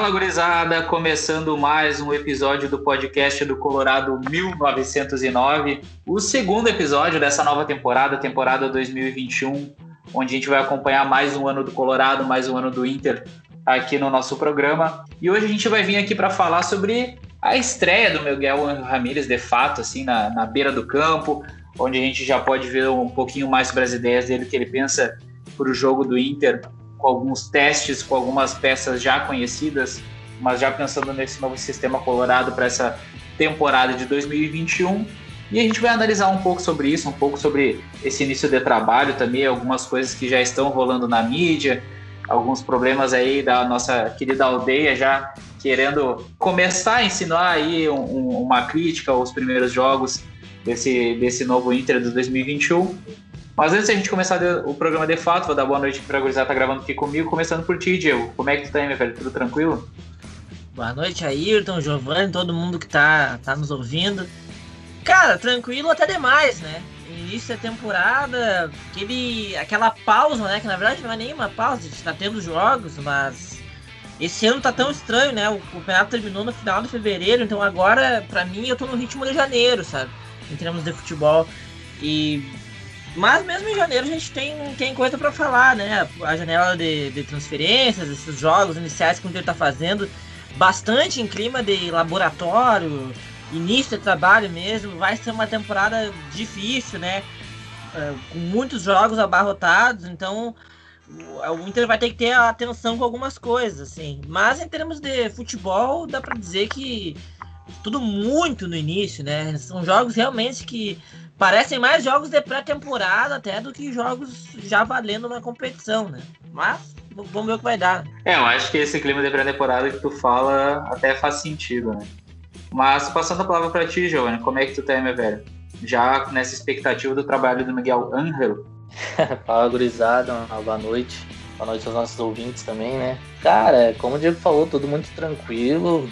Fala gurizada, começando mais um episódio do podcast do Colorado 1909, o segundo episódio dessa nova temporada, temporada 2021, onde a gente vai acompanhar mais um ano do Colorado, mais um ano do Inter aqui no nosso programa. E hoje a gente vai vir aqui para falar sobre a estreia do Miguel Ramírez, de fato, assim, na, na beira do campo, onde a gente já pode ver um pouquinho mais sobre as ideias dele que ele pensa para o jogo do Inter com alguns testes, com algumas peças já conhecidas, mas já pensando nesse novo sistema colorado para essa temporada de 2021. E a gente vai analisar um pouco sobre isso, um pouco sobre esse início de trabalho também, algumas coisas que já estão rolando na mídia, alguns problemas aí da nossa querida aldeia já querendo começar a ensinar aí um, uma crítica aos primeiros jogos desse, desse novo Inter de 2021. Mas antes de a gente começar o programa de fato, vou dar boa noite para a gurizada tá gravando aqui comigo, começando por ti, Diego. Como é que tu tá aí, meu velho? Tudo tranquilo? Boa noite, Ayrton, Giovanni, todo mundo que tá, tá nos ouvindo. Cara, tranquilo até demais, né? Início da temporada, aquele, aquela pausa, né? Que na verdade não é nenhuma pausa, a gente tá tendo jogos, mas esse ano tá tão estranho, né? O campeonato terminou no final de fevereiro, então agora, pra mim, eu tô no ritmo de janeiro, sabe? Em termos de futebol. E mas mesmo em janeiro a gente tem, tem coisa para falar, né? A janela de, de transferências, esses jogos iniciais que o Inter tá fazendo, bastante em clima de laboratório, início de trabalho mesmo. Vai ser uma temporada difícil, né? Uh, com muitos jogos abarrotados, então o Inter vai ter que ter atenção com algumas coisas, assim. Mas em termos de futebol, dá para dizer que tudo muito no início, né? São jogos realmente que parecem mais jogos de pré-temporada até do que jogos já valendo na competição, né? Mas vamos ver o que vai dar. É, eu acho que esse clima de pré-temporada que tu fala até faz sentido, né? Mas passando a palavra para ti, Giovanni, como é que tu tá, meu velho? Já nessa expectativa do trabalho do Miguel Angel? Fala, gurizada, uma boa noite. Boa noite aos nossos ouvintes também, né? Cara, como o Diego falou, tudo muito tranquilo,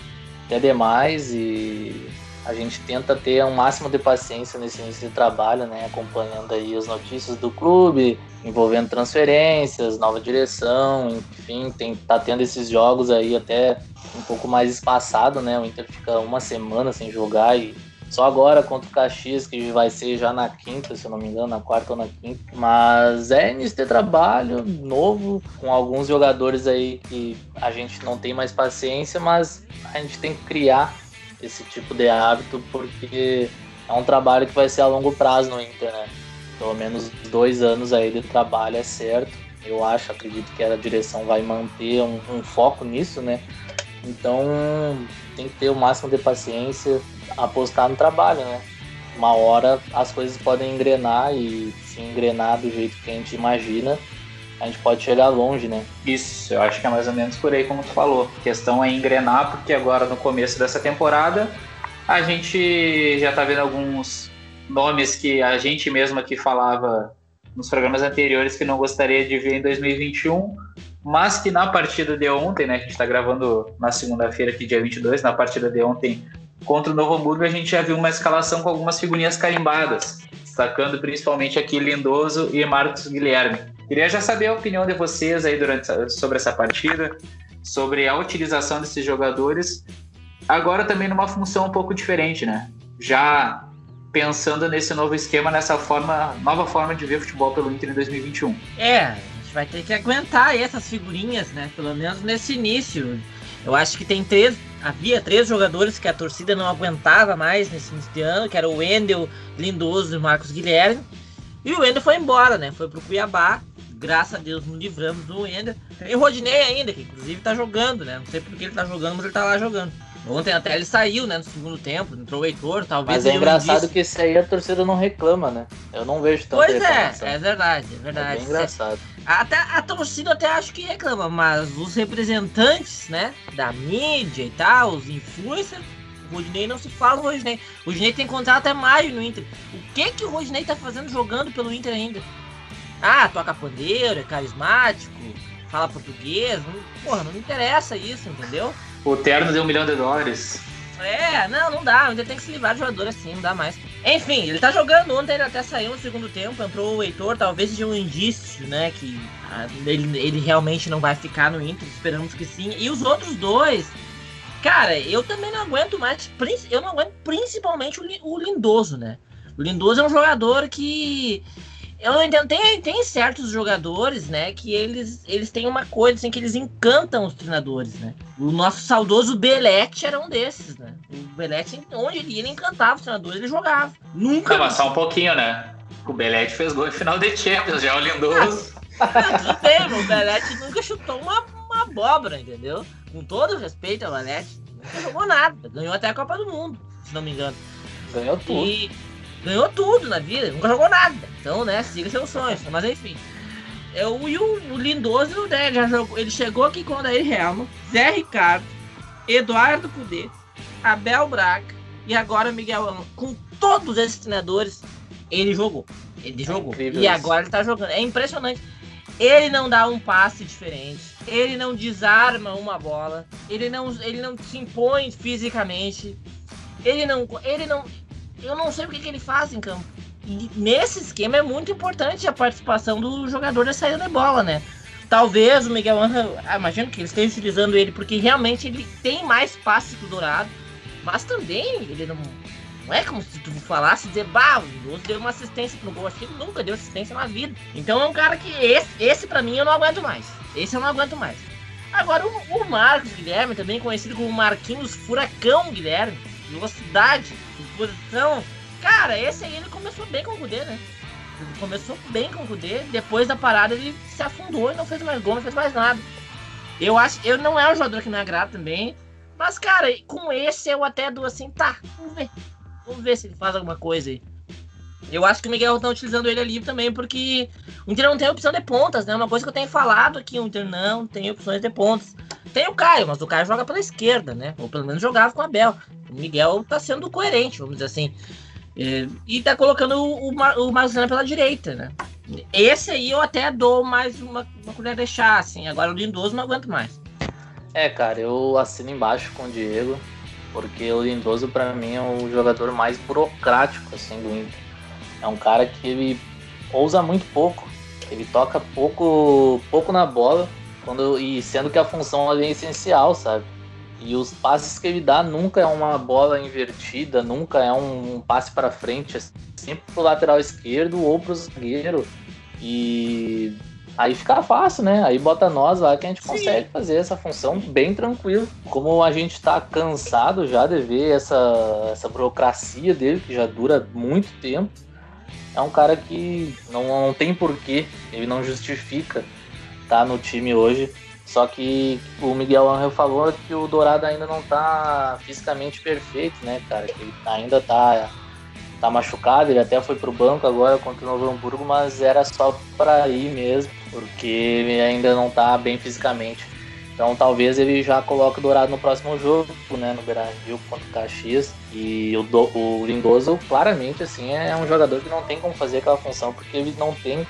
até demais e a gente tenta ter um máximo de paciência nesse início de trabalho, né? Acompanhando aí as notícias do clube, envolvendo transferências, nova direção, enfim, tem, tá tendo esses jogos aí até um pouco mais espaçado, né? O Inter fica uma semana sem jogar e só agora contra o Caxias, que vai ser já na quinta, se eu não me engano, na quarta ou na quinta. Mas é início de trabalho novo, com alguns jogadores aí que a gente não tem mais paciência, mas a gente tem que criar esse tipo de hábito, porque é um trabalho que vai ser a longo prazo no Inter, né? Pelo menos dois anos aí de trabalho é certo. Eu acho, acredito que a direção vai manter um, um foco nisso, né? Então tem que ter o máximo de paciência, apostar no trabalho, né? Uma hora as coisas podem engrenar e se engrenar do jeito que a gente imagina, a gente pode chegar longe, né? Isso, eu acho que é mais ou menos por aí como tu falou. A questão é engrenar, porque agora no começo dessa temporada a gente já tá vendo alguns nomes que a gente mesmo aqui falava nos programas anteriores que não gostaria de ver em 2021, mas que na partida de ontem, né, a gente está gravando na segunda-feira, aqui dia 22, na partida de ontem contra o Novo Hamburgo, a gente já viu uma escalação com algumas figurinhas carimbadas, destacando principalmente aqui Lindoso e Marcos Guilherme. Queria já saber a opinião de vocês aí durante, sobre essa partida, sobre a utilização desses jogadores, agora também numa função um pouco diferente, né? Já pensando nesse novo esquema, nessa forma, nova forma de ver futebol pelo Inter em 2021. É, a gente vai ter que aguentar essas figurinhas, né? Pelo menos nesse início. Eu acho que tem três, havia três jogadores que a torcida não aguentava mais nesse início de ano, que era o Wendel, Lindoso e Marcos Guilherme. E o Wendel foi embora, né? Foi pro Cuiabá graças a Deus, nos livramos do Ender. Tem o Rodinei ainda, que inclusive tá jogando, né? Não sei porque ele tá jogando, mas ele tá lá jogando. Ontem até ele saiu, né, no segundo tempo, entrou o Heitor, talvez. Mas é engraçado que isso aí a torcida não reclama, né? Eu não vejo tanto Pois é, é verdade, é verdade. É bem engraçado. Até a torcida até acho que reclama, mas os representantes, né, da mídia e tal, os influencers, o Rodinei não se fala o Rodinei. O Rodinei tem contrato até maio no Inter. O que que o Rodinei tá fazendo jogando pelo Inter ainda? Ah, toca pandeiro, é carismático, fala português. Não, porra, não me interessa isso, entendeu? O terno deu um milhão de dólares. É, não, não dá. Ainda tem que se livrar de jogador assim, não dá mais. Enfim, ele tá jogando ontem, ele até saiu no segundo tempo, entrou o Heitor, talvez seja um indício, né, que ah, ele, ele realmente não vai ficar no Inter, esperamos que sim. E os outros dois, cara, eu também não aguento mais, eu não aguento principalmente o Lindoso, né? O Lindoso é um jogador que eu não entendo. Tem, tem certos jogadores, né, que eles, eles têm uma coisa, assim, que eles encantam os treinadores, né? O nosso saudoso Belete era um desses, né? O Belete, onde ele ia, ele encantava os treinadores, ele jogava. Nunca. Não, mas só um pouquinho, né? O Belete fez gol em final de Champions, já é o lindoso. Ah, tudo bem, o Belete nunca chutou uma, uma abóbora, entendeu? Com todo respeito ao Belete, nunca jogou nada. Ganhou até a Copa do Mundo, se não me engano. Ganhou tudo. E ganhou tudo na vida, nunca jogou nada. Então, né, siga seus sonhos. Mas enfim. Eu, e o, o Lindoso, né, já jogou, ele chegou aqui com o Daí Helma, Zé Ricardo, Eduardo Cudê, Abel Braga e agora Miguel Amo. Com todos esses treinadores, ele jogou. Ele é jogou. E isso. agora ele tá jogando. É impressionante. Ele não dá um passe diferente. Ele não desarma uma bola. Ele não, ele não se impõe fisicamente. Ele não, ele não, eu não sei o que, que ele faz em campo. E nesse esquema é muito importante a participação do jogador da saída da bola, né? Talvez o Miguel Angel, ah, imagino que ele esteja utilizando ele porque realmente ele tem mais passes que o Dourado, mas também ele não, não é como se tu falasse dizer, bah, o Dourado deu uma assistência pro gol. Acho que ele nunca deu assistência na vida. Então é um cara que esse, esse para mim eu não aguento mais. Esse eu não aguento mais. Agora o, o Marcos Guilherme, também conhecido como Marquinhos Furacão Guilherme, velocidade, posição. Cara, esse aí ele começou bem com o Kudê, né? Ele começou bem com o Kudê, depois da parada ele se afundou e não fez mais gol, não fez mais nada. Eu acho, eu não é um jogador que me agrada também, mas cara, com esse eu até dou assim, tá, vamos ver. Vamos ver se ele faz alguma coisa aí. Eu acho que o Miguel tá utilizando ele ali também, porque o Inter não tem opção de pontas, né? Uma coisa que eu tenho falado aqui, o Inter não tem opções de pontas. Tem o Caio, mas o Caio joga pela esquerda, né? Ou pelo menos jogava com o Abel. O Miguel tá sendo coerente, vamos dizer assim. É, e tá colocando o, o Marzana pela direita, né? Esse aí eu até dou mais uma, uma colher de chá, assim. Agora o Lindoso não aguento mais. É, cara, eu assino embaixo com o Diego, porque o Lindoso para mim é o jogador mais burocrático, assim, do Inter. É um cara que ele ousa muito pouco, ele toca pouco, pouco na bola, quando e sendo que a função ali é essencial, sabe? E os passes que ele dá nunca é uma bola invertida, nunca é um, um passe para frente, é sempre pro lateral esquerdo ou pro zagueiro. E aí fica fácil, né? Aí bota nós lá que a gente Sim. consegue fazer essa função bem tranquilo. Como a gente tá cansado já de ver essa, essa burocracia dele, que já dura muito tempo é um cara que não, não tem porquê, ele não justifica estar tá no time hoje. Só que o Miguel Angel falou que o Dourado ainda não tá fisicamente perfeito, né, cara? Que ele ainda tá, tá machucado, ele até foi pro banco agora contra o Novo Hamburgo, mas era só para ir mesmo, porque ele ainda não tá bem fisicamente. Então talvez ele já coloque o Dourado no próximo jogo, né, no Beira-Rio contra o Caxias. E o, do, o Lindoso, claramente, assim, é um jogador que não tem como fazer aquela função, porque ele não tem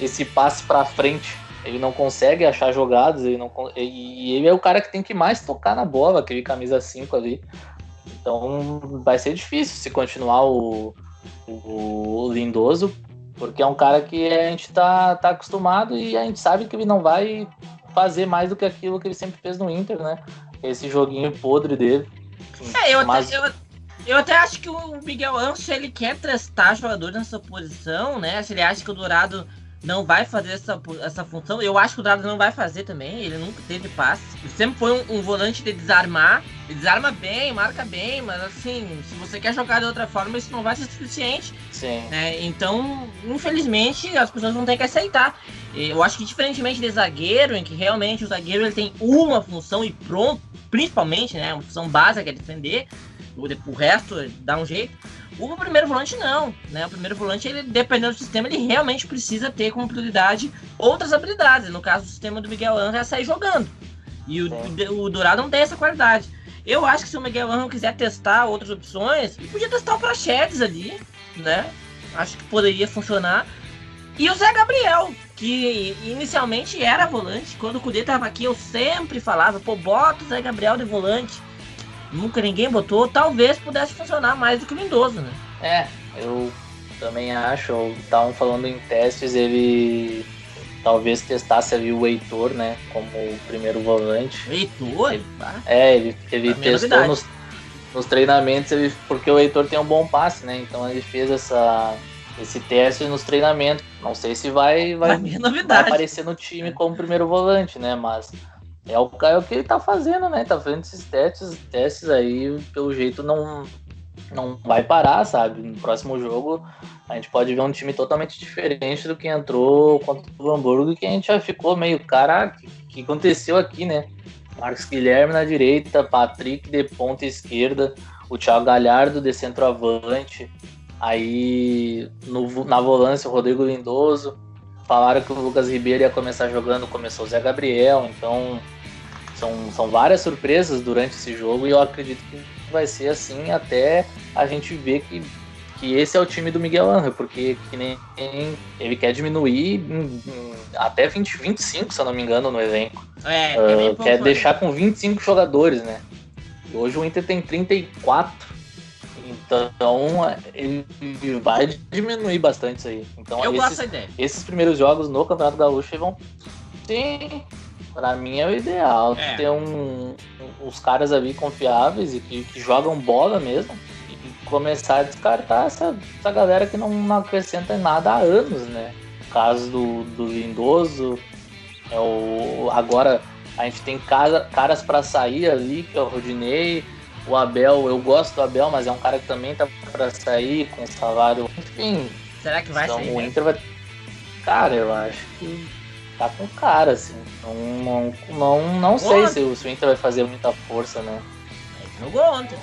esse passe para frente. Ele não consegue achar jogadas, ele não, e ele é o cara que tem que mais tocar na bola, aquele camisa 5 ali. Então vai ser difícil se continuar o, o, o Lindoso, porque é um cara que a gente tá, tá acostumado e a gente sabe que ele não vai fazer mais do que aquilo que ele sempre fez no Inter, né? Esse joguinho podre dele. É, eu, Mas... até, eu, eu até acho que o Miguel Ancho ele quer testar jogador nessa posição, né? Se ele acha que o Dourado não vai fazer essa, essa função. Eu acho que o Dourado não vai fazer também. Ele nunca teve passe. Ele sempre foi um, um, volante de desarmar. Ele desarma bem, marca bem, mas assim, se você quer jogar de outra forma, isso não vai ser suficiente. Sim. Né? Então, infelizmente, as pessoas vão ter que aceitar. Eu acho que diferentemente de zagueiro, em que realmente o zagueiro ele tem uma função e pronto, principalmente, né? Uma função básica que é defender. O, o resto dá um jeito. O primeiro volante não, né? O primeiro volante, ele, dependendo do sistema, ele realmente precisa ter como prioridade outras habilidades. No caso, o sistema do Miguel Angel é sair jogando. E o, o, Dourado não tem essa qualidade. Eu acho que se o Miguel Angel quiser testar outras opções, ele podia testar o Prachedes ali, né? Acho que poderia funcionar. E o Zé Gabriel, que inicialmente era volante. Quando o Cudê tava aqui, eu sempre falava, pô, bota o Zé Gabriel de volante. nunca ninguém botou, talvez pudesse funcionar mais do que o Lindoso, né? É, eu também acho. Estavam falando em testes, ele talvez testasse ali o Heitor, né? Como o primeiro volante. Heitor? Ele, é, ele, ele testou nos, nos, treinamentos, ele, porque o Heitor tem um bom passe, né? Então ele fez essa, esse teste nos treinamentos. Não sei se vai, vai, vai aparecer no time como primeiro volante, né? Mas é o, é o que ele tá fazendo, né? Tá fazendo esses testes, testes aí, pelo jeito não, não vai parar, sabe? No próximo jogo a gente pode ver um time totalmente diferente do que entrou contra o Hamburgo, que a gente já ficou meio, caraca, o que aconteceu aqui, né? Marcos Guilherme na direita, Patrick de ponta esquerda, o Thiago Galhardo de centroavante, aí no, na volância o Rodrigo Lindoso, falaram que o Lucas Ribeiro ia começar jogando, começou o Zé Gabriel, então são, são várias surpresas durante esse jogo e eu acredito que vai ser assim até a gente ver que, que esse é o time do Miguel Angel, porque que nem ele quer diminuir em, em, até 20, 25, se eu não me engano, no elenco. É, uh, quer deixar com 25 jogadores, né? E hoje o Inter tem 34. Então ele vai diminuir bastante isso aí. Então, eu esses, gosto da ideia. Esses primeiros jogos no Campeonato Gaúcho vão. Sim, Pra mim é o ideal. É. Ter um, uns caras ali confiáveis e que, que jogam bola mesmo. E começar a descartar essa, essa galera que não, não acrescenta nada há anos, né? O caso do, do Lindoso. É o, agora a gente tem cara, caras para sair ali, que é o Rodinei. O Abel, eu gosto do Abel, mas é um cara que também tá para sair com salário. Enfim. Será que vai então, sair? O Inter vai. Cara, eu acho que tá com cara, assim. Não, não, não, não sei se o, Inter vai fazer muita força, né? Jogou ontem.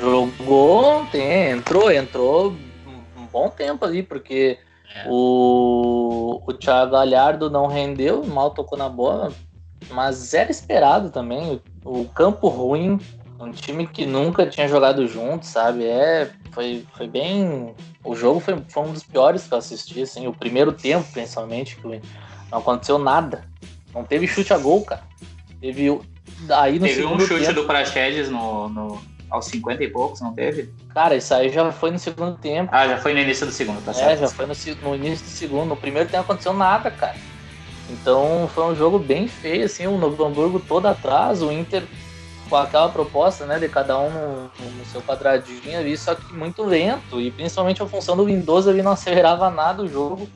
Jogou ontem, entrou, entrou um bom tempo ali, porque é. o, o Thiago Galhardo não rendeu, mal tocou na bola, mas era esperado também. O, o campo ruim, um time que nunca tinha jogado junto, sabe? É, foi, foi bem. O jogo foi, foi um dos piores que eu assisti, assim, o primeiro tempo, principalmente, que não aconteceu nada. Não teve chute a gol, cara. Teve. Aí no teve um chute tempo, do Praxedes no, no, aos 50 e poucos, não teve? Cara, isso aí já foi no segundo tempo. Ah, já foi no início do segundo, tá certo? É, já foi no, no início do segundo. No primeiro tempo aconteceu nada, cara. Então foi um jogo bem feio, assim, o Novo Hamburgo todo atrás, o Inter com aquela proposta, né, de cada um no, no, seu quadradinho ali, só que muito lento, e principalmente a função do Windows ali não acelerava nada o jogo.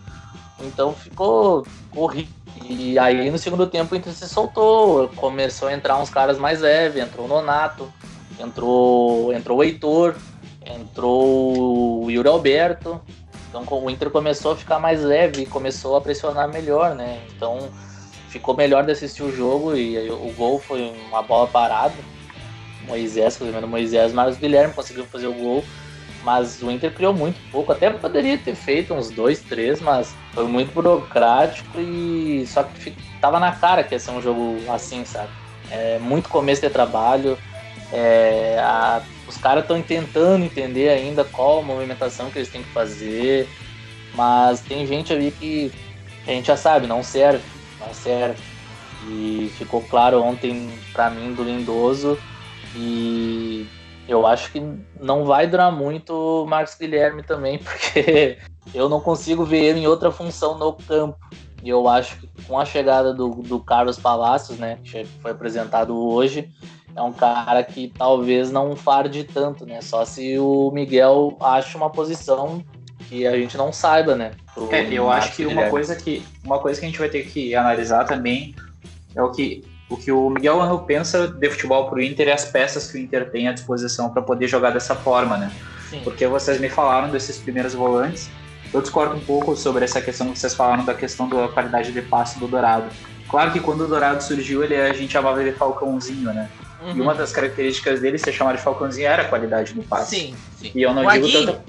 Então ficou horrível. E aí no segundo tempo o Inter se soltou, começou a entrar uns caras mais leves, entrou o Nonato, entrou, entrou o Heitor, entrou o Yuri Alberto. Então o Inter começou a ficar mais leve, começou a pressionar melhor, né? Então ficou melhor de assistir o jogo e o gol foi uma bola parada. Moisés, o Moisés, Marcos Guilherme conseguiu fazer o gol. Mas o Inter criou muito pouco, até poderia ter feito uns dois, três, mas foi muito burocrático e só que tava na cara que ia ser um jogo assim, sabe? É muito começo de trabalho, é, a, os caras estão tentando entender ainda qual a movimentação que eles têm que fazer, mas tem gente ali que a gente já sabe, não serve, não serve. E ficou claro ontem para mim do Lindoso e eu acho que não vai durar muito o Marcos Guilherme também, porque eu não consigo ver ele em outra função no campo. E eu acho que com a chegada do, do Carlos Palacios, né, que foi apresentado hoje, é um cara que talvez não farde tanto, né? Só se o Miguel acha uma posição que a gente não saiba, né? É, eu acho que uma coisa que uma coisa que a gente vai ter que analisar também é o que o que o Miguel Angel pensa de futebol para o Inter é as peças que o Inter tem à disposição para poder jogar dessa forma, né? Sim. Porque vocês me falaram desses primeiros volantes, eu discordo um pouco sobre essa questão que vocês falaram da questão da qualidade de passe do Dourado. Claro que quando o Dourado surgiu, ele, a gente chamava ele Falcãozinho, né? Uhum. E uma das características dele, ser chamado de Falcãozinho, era a qualidade do passe. Sim, sim. E eu não o digo tanto.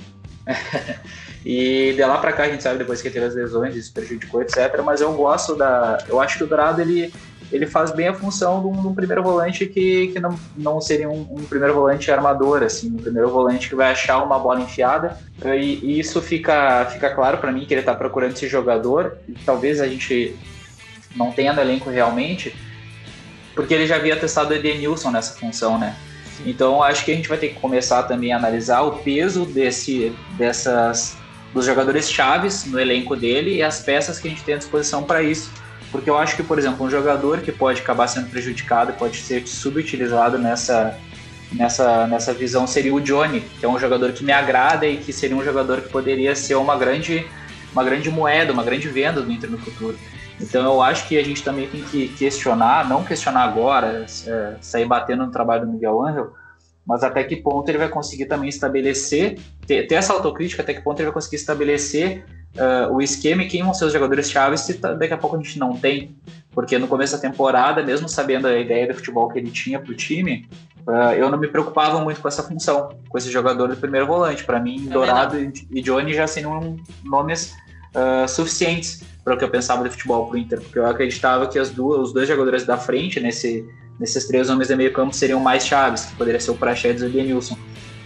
e de lá para cá a gente sabe depois que teve as lesões, isso prejudicou, etc. Mas eu gosto da. Eu acho que o Dourado ele ele faz bem a função de um, de um primeiro volante que, que não, não seria um, um, primeiro volante armador, assim, um primeiro volante que vai achar uma bola enfiada. E, e isso fica, fica claro para mim que ele está procurando esse jogador. E talvez a gente não tenha no elenco realmente, porque ele já havia testado o Edenilson nessa função, né? Então acho que a gente vai ter que começar também a analisar o peso desse, dessas dos jogadores chaves no elenco dele e as peças que a gente tem à disposição para isso. Porque eu acho que, por exemplo, um jogador que pode acabar sendo prejudicado, pode ser subutilizado nessa, nessa, nessa visão seria o Johnny, que é um jogador que me agrada e que seria um jogador que poderia ser uma grande, uma grande moeda, uma grande venda do Inter no futuro. Então eu acho que a gente também tem que questionar, não questionar agora, é, sair batendo no trabalho do Miguel Angel, mas até que ponto ele vai conseguir também estabelecer, ter, ter essa autocrítica, até que ponto ele vai conseguir estabelecer uh, o esquema e quem vão ser os jogadores chaves se daqui a pouco a gente não tem. Porque no começo da temporada, mesmo sabendo a ideia do futebol que ele tinha para o time, uh, eu não me preocupava muito com essa função, com esse jogador do primeiro volante. Para mim, é Dourado e Johnny já seriam nomes uh, suficientes para o que eu pensava de futebol para o Inter, porque eu acreditava que as duas, os dois jogadores da frente, nesse, nesses três homens de meio campo, seriam mais chaves, que poderia ser o Praxedes e o Edenilson.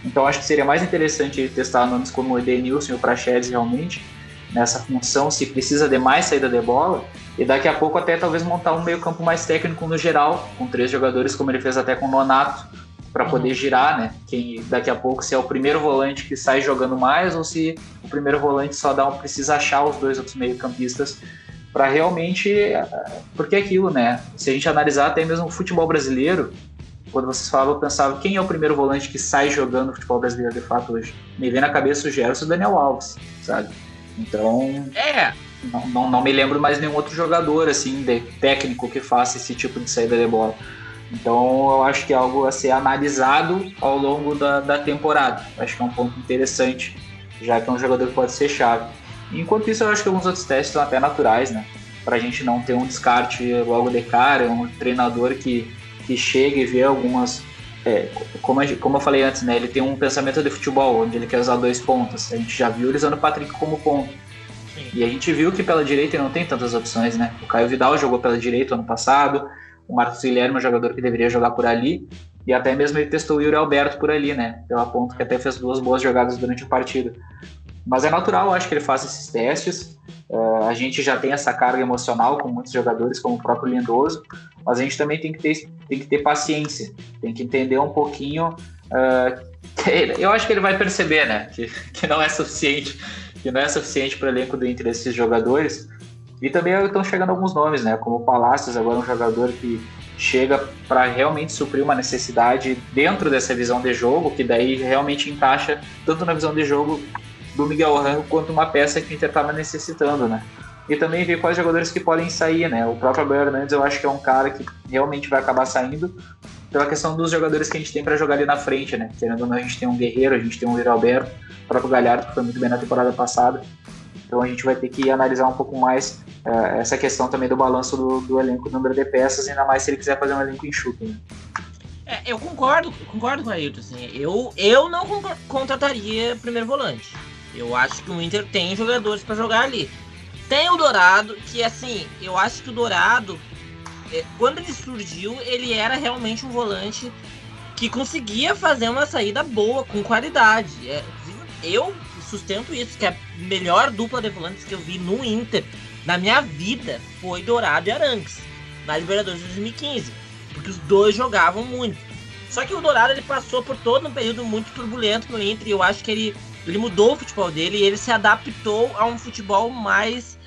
Então acho que seria mais interessante testar nomes como o Edenilson e o Praxedes realmente, nessa função, se precisa de mais saída de bola, e daqui a pouco até talvez montar um meio campo mais técnico no geral, com três jogadores, como ele fez até com o Nonato, para uhum. poder girar, né? Quem daqui a pouco se é o primeiro volante que sai jogando mais ou se o primeiro volante só dá um, precisa achar os dois outros meio-campistas para realmente porque é aquilo, né? Se a gente analisar até mesmo o futebol brasileiro, quando vocês falavam, eu pensava quem é o primeiro volante que sai jogando futebol brasileiro de fato hoje. Me vem na cabeça o Gerson e o Daniel Alves, sabe? Então, é. Não, não, não me lembro mais nenhum outro jogador assim de técnico que faça esse tipo de saída de bola. Então eu acho que é algo a ser analisado ao longo da, da temporada. Acho que é um ponto interessante, já que é um jogador que pode ser chave. Enquanto isso, eu acho que alguns outros testes são até naturais, né? Para a gente não ter um descarte logo de cara, um treinador que, que chega e vê algumas. É, como, a, como eu falei antes, né? Ele tem um pensamento de futebol, onde ele quer usar dois pontos. A gente já viu ele usando o Patrick como ponto. E a gente viu que pela direita ele não tem tantas opções, né? O Caio Vidal jogou pela direita ano passado, o Marcos Guilherme é um jogador que deveria jogar por ali, e até mesmo ele testou o Yuri Alberto por ali, né? Pela ponto que até fez duas boas jogadas durante a partida. Mas é natural, acho que ele faça esses testes. Uh, a gente já tem essa carga emocional com muitos jogadores, como o próprio Lindoso, mas a gente também tem que ter, tem que ter paciência, tem que entender um pouquinho. Uh, eu acho que ele vai perceber, né? Que, que não é suficiente, que não é suficiente para o elenco do Inter esses jogadores. E também estão chegando alguns nomes, né? Como o Palácios, agora um jogador que chega para realmente suprir uma necessidade dentro dessa visão de jogo, que daí realmente encaixa tanto na visão de jogo do Miguel Rango quanto uma peça que o Inter estava necessitando, né? E também ver quais jogadores que podem sair, né? O próprio Abel Hernandes eu acho que é um cara que realmente vai acabar saindo pela questão dos jogadores que a gente tem para jogar ali na frente, né? Querendo ou não, a gente tem um Guerreiro, a gente tem um Alberto, o próprio Galhardo, que foi muito bem na temporada passada. Então a gente vai ter que analisar um pouco mais uh, essa questão também do balanço do, do, elenco, do número de peças, ainda mais se ele quiser fazer um elenco enxuto. Né? É, eu concordo, concordo com a Ailton. Assim, eu, eu não contrataria primeiro volante. Eu acho que o Inter tem jogadores para jogar ali. Tem o Dourado, que assim, eu acho que o Dourado, é, quando ele surgiu, ele era realmente um volante que conseguia fazer uma saída boa, com qualidade. É, eu sustento isso, que a melhor dupla de volantes que eu vi no Inter na minha vida foi Dourado e Arangues, na Libertadores de 2015, porque os dois jogavam muito. Só que o Dourado ele passou por todo um período muito turbulento no Inter e eu acho que ele, ele mudou o futebol dele e ele se adaptou a um futebol mais,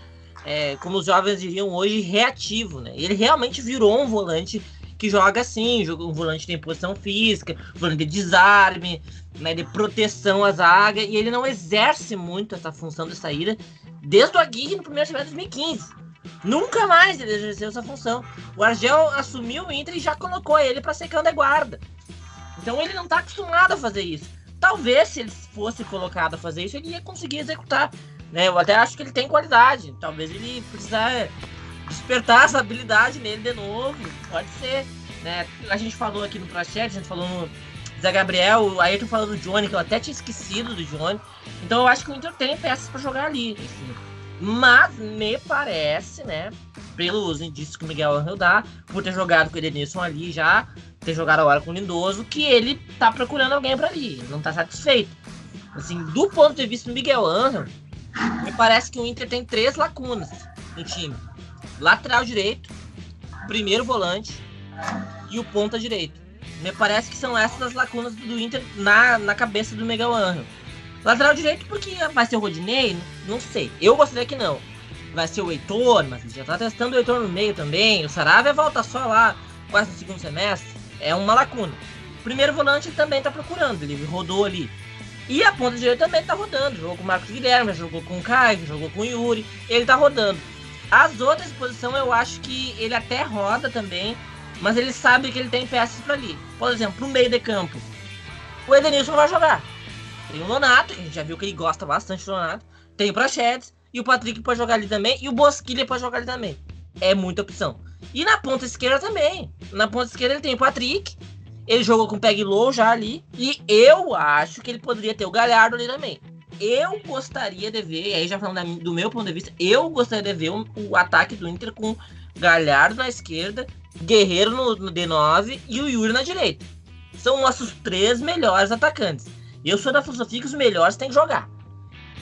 é, como os jovens diriam hoje, reativo. Né? Ele realmente virou um volante que joga assim, um volante tem posição física, um volante de desarme, né, de proteção à zaga, e ele não exerce muito essa função de saída desde o Aguirre no primeiro semestre de 2015. Nunca mais ele exerceu essa função. O Argel assumiu o Inter e já colocou ele para ser cão de guarda. Então ele não está acostumado a fazer isso. Talvez se ele fosse colocado a fazer isso, ele ia conseguir executar. Né? Eu até acho que ele tem qualidade. Talvez ele precisar despertar essa habilidade nele de novo. Pode ser. Né? A gente falou aqui no Prachet, a gente falou no Zé Gabriel, o Ayrton falando do Johnny, que eu até tinha esquecido do Johnny. Então eu acho que o Inter tem peças para jogar ali. Assim. Mas me parece, né? Pelos indícios que o Miguel Angel dá, por ter jogado com o Edenilson ali já, ter jogado agora com o Lindoso, que ele tá procurando alguém para ali, não tá satisfeito. Assim, do ponto de vista do Miguel Angel, me parece que o Inter tem três lacunas no time lateral direito, primeiro volante e o ponta direito. Me parece que são essas as lacunas do Inter na, na cabeça do Miguel Angel. Lateral direito, porque vai ser o Rodinei? Não sei. Eu gostaria que não. Vai ser o Heitor, mas já tá testando o Heitor no meio também. O Saravia volta só lá, quase no segundo semestre. É uma lacuna. O primeiro volante ele também tá procurando, ele rodou ali. E a ponta direita também tá rodando. Jogou com o Marcos Guilherme, jogou com o Caio, jogou com o Yuri. Ele tá rodando. As outras posições eu acho que ele até roda também, mas ele sabe que ele tem peças para ali. Por exemplo, no meio de campo, o Edenilson vai jogar. Tem o Nonato, que a gente já viu que ele gosta bastante do Nonato. Tem o Prachedes, e o Patrick pode jogar ali também, e o Bosquilha pode jogar ali também. É muita opção. E na ponta esquerda também. Na ponta esquerda ele tem o Patrick, ele jogou com o Peg Low já ali, e eu acho que ele poderia ter o Galhardo ali também eu gostaria de ver, aí já falando do meu ponto de vista, eu gostaria de ver o, o ataque do Inter com Galhardo na esquerda, Guerreiro no, no, D9 e o Yuri na direita. São nossos três melhores atacantes. Eu sou da filosofia que os melhores têm que jogar.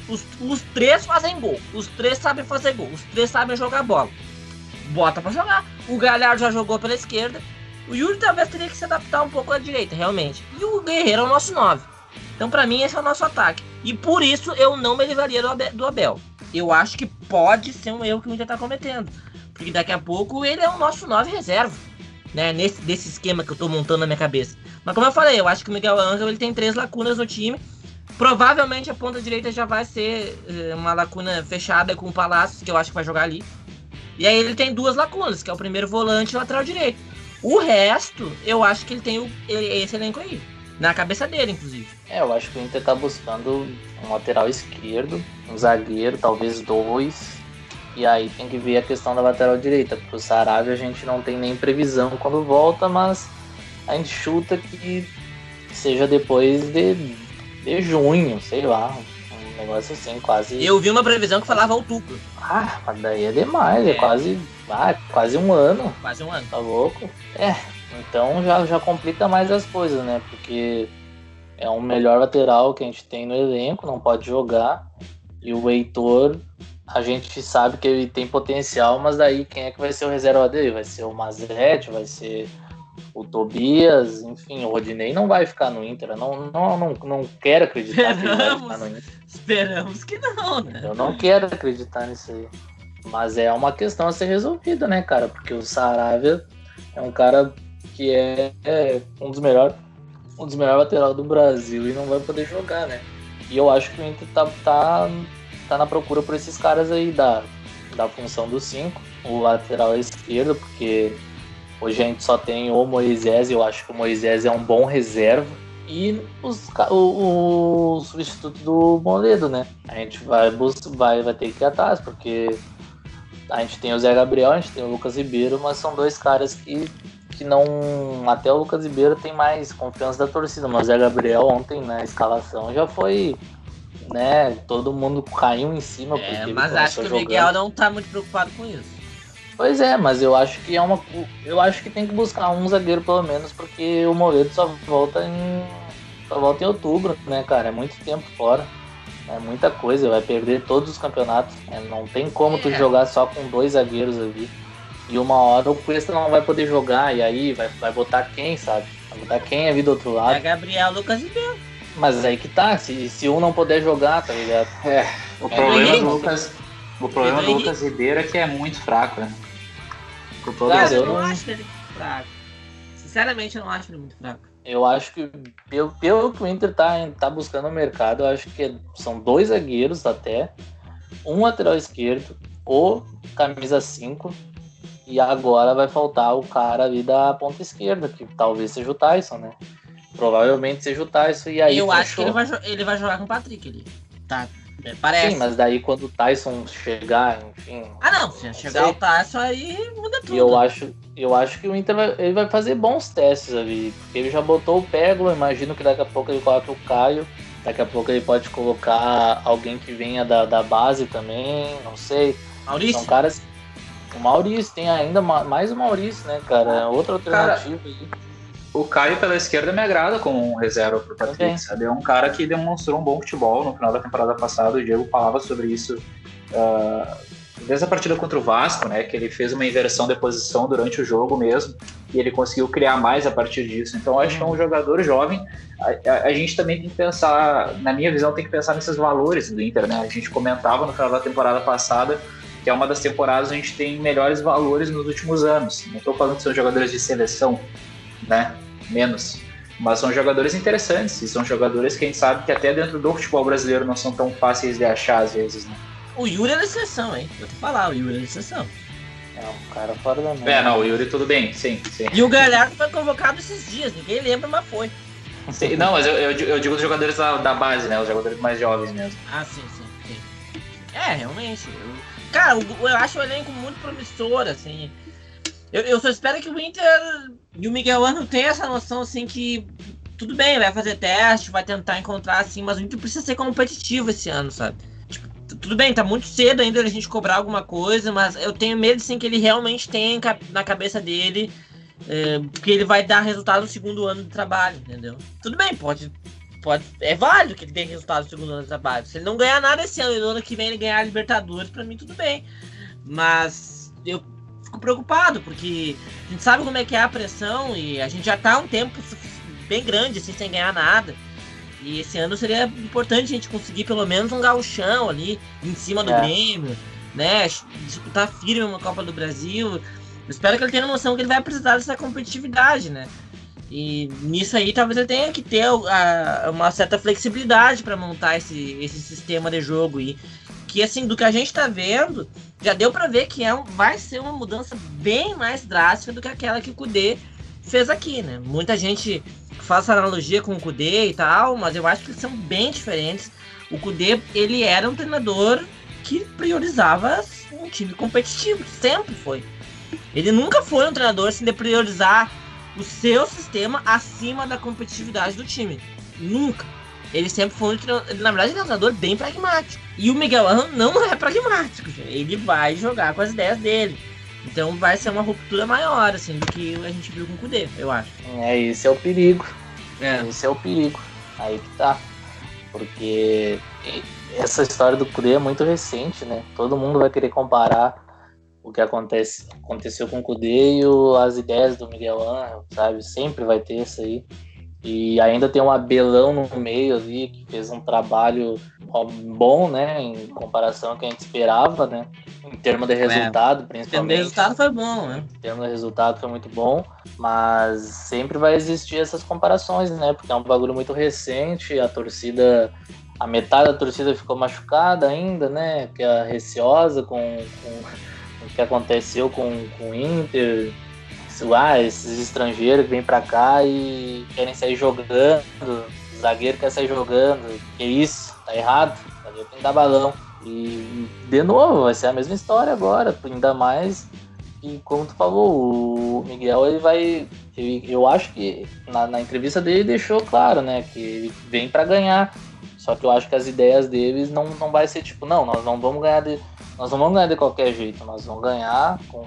Os, os três fazem gol, os três sabem fazer gol, os três sabem jogar bola. Bota para jogar. O Galhardo já jogou pela esquerda. O Yuri talvez teria que se adaptar um pouco à direita, realmente. E o Guerreiro é o nosso 9. Então, para mim, esse é o nosso ataque. E por isso eu não me livraria do Abel. Eu acho que pode ser um erro que o Inter está cometendo. Porque daqui a pouco ele é o nosso 9 reserva. Né, nesse desse esquema que eu estou montando na minha cabeça. Mas como eu falei, eu acho que o Miguel Angel ele tem três lacunas no time. Provavelmente a ponta direita já vai ser eh, uma lacuna fechada com o Palácios, que eu acho que vai jogar ali. E aí ele tem duas lacunas, que é o primeiro volante e o lateral direito. O resto, eu acho que ele tem o, esse elenco aí. Na cabeça dele, inclusive. É, eu acho que o Inter tá buscando um lateral esquerdo, um zagueiro, talvez dois. E aí tem que ver a questão da lateral direita, porque o Saravia a gente não tem nem previsão quando volta, mas a gente chuta que seja depois de, de junho, sei lá. Um negócio assim, quase. Eu vi uma previsão que falava outubro. Ah, mas daí é demais, é, é quase. Ah, quase um ano. Quase um ano. Tá louco? É, então já, já complica mais as coisas, né? Porque é um melhor lateral que a gente tem no elenco, não pode jogar. E o Heitor, a gente sabe que ele tem potencial, mas daí quem é que vai ser o reserva dele? Vai ser o Mazete, vai ser o Tobias, enfim, o Rodinei não vai ficar no Inter. Eu não, não, não, não quero acreditar esperamos, que ele vai ficar no Inter. Esperamos que não, né? Eu não quero acreditar nisso aí. Mas é uma questão a ser resolvida, né, cara? Porque o Saravia é um cara que é, é um dos melhores um dos melhores laterais do Brasil e não vai poder jogar, né? E eu acho que o Inter tá, tá, tá na procura por esses caras aí da, da função do 5, o lateral esquerdo, porque hoje a gente só tem o Moisés, eu acho que o Moisés é um bom reserva. E os, o, o substituto do Moledo, né? A gente vai, vai, vai ter que ir atrás, porque a gente tem o Zé Gabriel, a gente tem o Lucas Ribeiro, mas são dois caras que que não. Até o Lucas Ribeiro tem mais confiança da torcida, mas o Zé Gabriel ontem na escalação já foi. Né, todo mundo caiu em cima. É, mas acho que o Miguel não tá muito preocupado com isso. Pois é, mas eu acho que é uma. Eu acho que tem que buscar um zagueiro pelo menos, porque o Moledo só volta em. Só volta em outubro, né, cara? É muito tempo fora. É muita coisa, vai perder todos os campeonatos. É, não tem como é. tu jogar só com dois zagueiros ali. E uma hora o Cuesta não vai poder jogar, e aí vai, vai botar quem, sabe? Vai botar quem ali do outro lado. É Gabriel Lucas Ribeiro. Mas aí que tá, se, se um não puder jogar, tá ligado? É, o é problema do Lucas. O problema do Lucas Ribeiro é que é muito fraco, né? O Cara, eu não acho ele muito fraco. Sinceramente, eu não acho ele muito fraco. Eu acho que, pelo, pelo que o Inter tá, tá buscando no mercado, eu acho que são dois zagueiros até, um lateral esquerdo, ou camisa 5, e agora vai faltar o cara ali da ponta esquerda, que talvez seja o Tyson, né? Provavelmente seja o Tyson. E aí Eu fechou. acho que ele vai, ele vai jogar com o Patrick ali. Tá. É, parece. Sim, mas daí quando o Tyson chegar, enfim. Ah não, se chegar sei. o Tyson aí muda tudo. E eu acho, eu acho que o Inter vai, ele vai fazer bons testes ali. Porque ele já botou o Pégolo, imagino que daqui a pouco ele coloca o Caio. Daqui a pouco ele pode colocar alguém que venha da, da base também, não sei. Maurício? São caras o Maurício, tem ainda mais o Maurício, né, cara? Outra alternativa cara, aí. O Caio pela esquerda me agrada como um reserva pro Patrick, Também. sabe? É um cara que demonstrou um bom futebol no final da temporada passada. O Diego falava sobre isso uh, desde a partida contra o Vasco, né? Que ele fez uma inversão de posição durante o jogo mesmo. e ele conseguiu criar mais a partir disso. Então acho que é um jogador jovem. A, a, a, gente também tem que pensar, na minha visão, tem que pensar nesses valores do Inter, né? A gente comentava no final da temporada passada que é uma das temporadas onde a gente tem melhores valores nos últimos anos. Não estou falando que são jogadores de seleção, né? Menos. Mas são jogadores interessantes e são jogadores que a gente sabe que até dentro do futebol brasileiro não são tão fáceis de achar às vezes, né? O Yuri é da seleção, hein? Vou te falar, o Yuri é da seleção. É um cara fora da mão. É, não, o Yuri tudo bem, sim, sim. E o Galhardo foi convocado esses dias, ninguém lembra, mas foi. Sim, não, mas eu, eu, eu, digo dos jogadores da, da, base, né? Os jogadores mais jovens mesmo. Ah, sim, sim, sim. É, realmente. Eu, cara, eu, eu acho o elenco muito promissor, assim. Eu, eu só espero que o Inter e o Miguel Ano tenham essa noção, assim, que tudo bem, vai fazer teste, vai tentar encontrar, assim, mas o Inter precisa ser competitivo esse ano, sabe? Tipo, tudo bem, tá muito cedo ainda a gente cobrar alguma coisa, mas eu tenho medo, assim, que ele realmente tenha na cabeça dele é, que ele vai dar resultado no segundo ano de trabalho, entendeu? Tudo bem, pode. pode é válido que ele tenha resultado no segundo ano de trabalho. Se ele não ganhar nada esse ano e no ano que vem ele ganhar a Libertadores, pra mim tudo bem. Mas eu fico preocupado, porque a gente sabe como é que é a pressão e a gente já tá um tempo bem grande assim, sem ganhar nada. E esse ano seria importante a gente conseguir pelo menos um gauchão ali em cima do é. Grêmio, né? Disputar firme uma Copa do Brasil. espero que ele tenha noção que ele vai precisar dessa competitividade, né? E nisso aí talvez ele tenha que ter a, uma certa flexibilidade para montar esse, esse sistema de jogo e que assim do que a gente está vendo já deu para ver que é um, vai ser uma mudança bem mais drástica do que aquela que o Kudê fez aqui, né? Muita gente faz analogia com o Kudê e tal, mas eu acho que eles são bem diferentes. O Kudê, ele era um treinador que priorizava um time competitivo, sempre foi. Ele nunca foi um treinador de priorizar o seu sistema acima da competitividade do time. Nunca. Ele sempre foi um treinador, na verdade, ele é um treinador bem pragmático. E o Miguel Angel não é pragmático. Ele vai jogar com as ideias dele. Então vai ser uma ruptura maior, assim, do que a gente viu com o Kudê, eu acho. É, esse é o perigo. É. Esse é o perigo. Aí que tá. Porque essa história do Kudê é muito recente, né? Todo mundo vai querer comparar o que acontece, aconteceu com o Kudê e o, as ideias do Miguel Angel, sabe? Sempre vai ter isso aí. E ainda tem um Abelão no meio ali, que fez um trabalho bom, né? Em comparação ao que a gente esperava, né? Em termos de é. resultado, é. principalmente. Em termos de resultado foi bom, né? Em termos de resultado foi muito bom, mas sempre vai existir essas comparações, né? Porque é um bagulho muito recente, a torcida. A metade da torcida ficou machucada ainda, né? Que é receosa com, com o que aconteceu com, com o Inter ah, esses estrangeiros que vêm pra cá e querem sair jogando, o zagueiro quer sair jogando, que isso, tá errado, o zagueiro tem que dar balão. E de novo, vai ser a mesma história agora, ainda mais que, como tu falou, o Miguel ele vai. Eu acho que na, na, entrevista dele deixou claro, né? Que ele vem para ganhar. Só que eu acho que as ideias deles não, não vai ser tipo, não, nós não vamos ganhar de. Nós não vamos ganhar de qualquer jeito, nós vamos ganhar com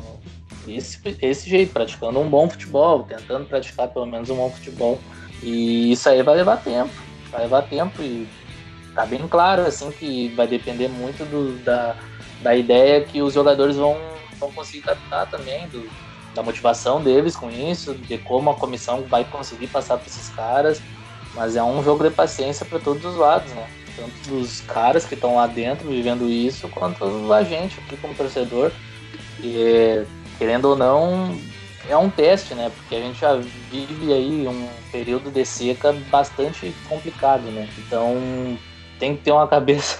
esse, esse jeito, praticando um bom futebol, tentando praticar pelo menos um bom futebol. E isso aí vai levar tempo, vai levar tempo e tá bem claro assim que vai depender muito do, da, da ideia que os jogadores vão, vão conseguir captar também, do, da motivação deles com isso, de como a comissão vai conseguir passar para esses caras. Mas é um jogo de paciência para todos os lados, né? Tanto dos caras que estão lá dentro vivendo isso, quanto a gente aqui como torcedor. E querendo ou não, é um teste, né? Porque a gente já vive aí um período de seca bastante complicado, né? Então tem que ter uma cabeça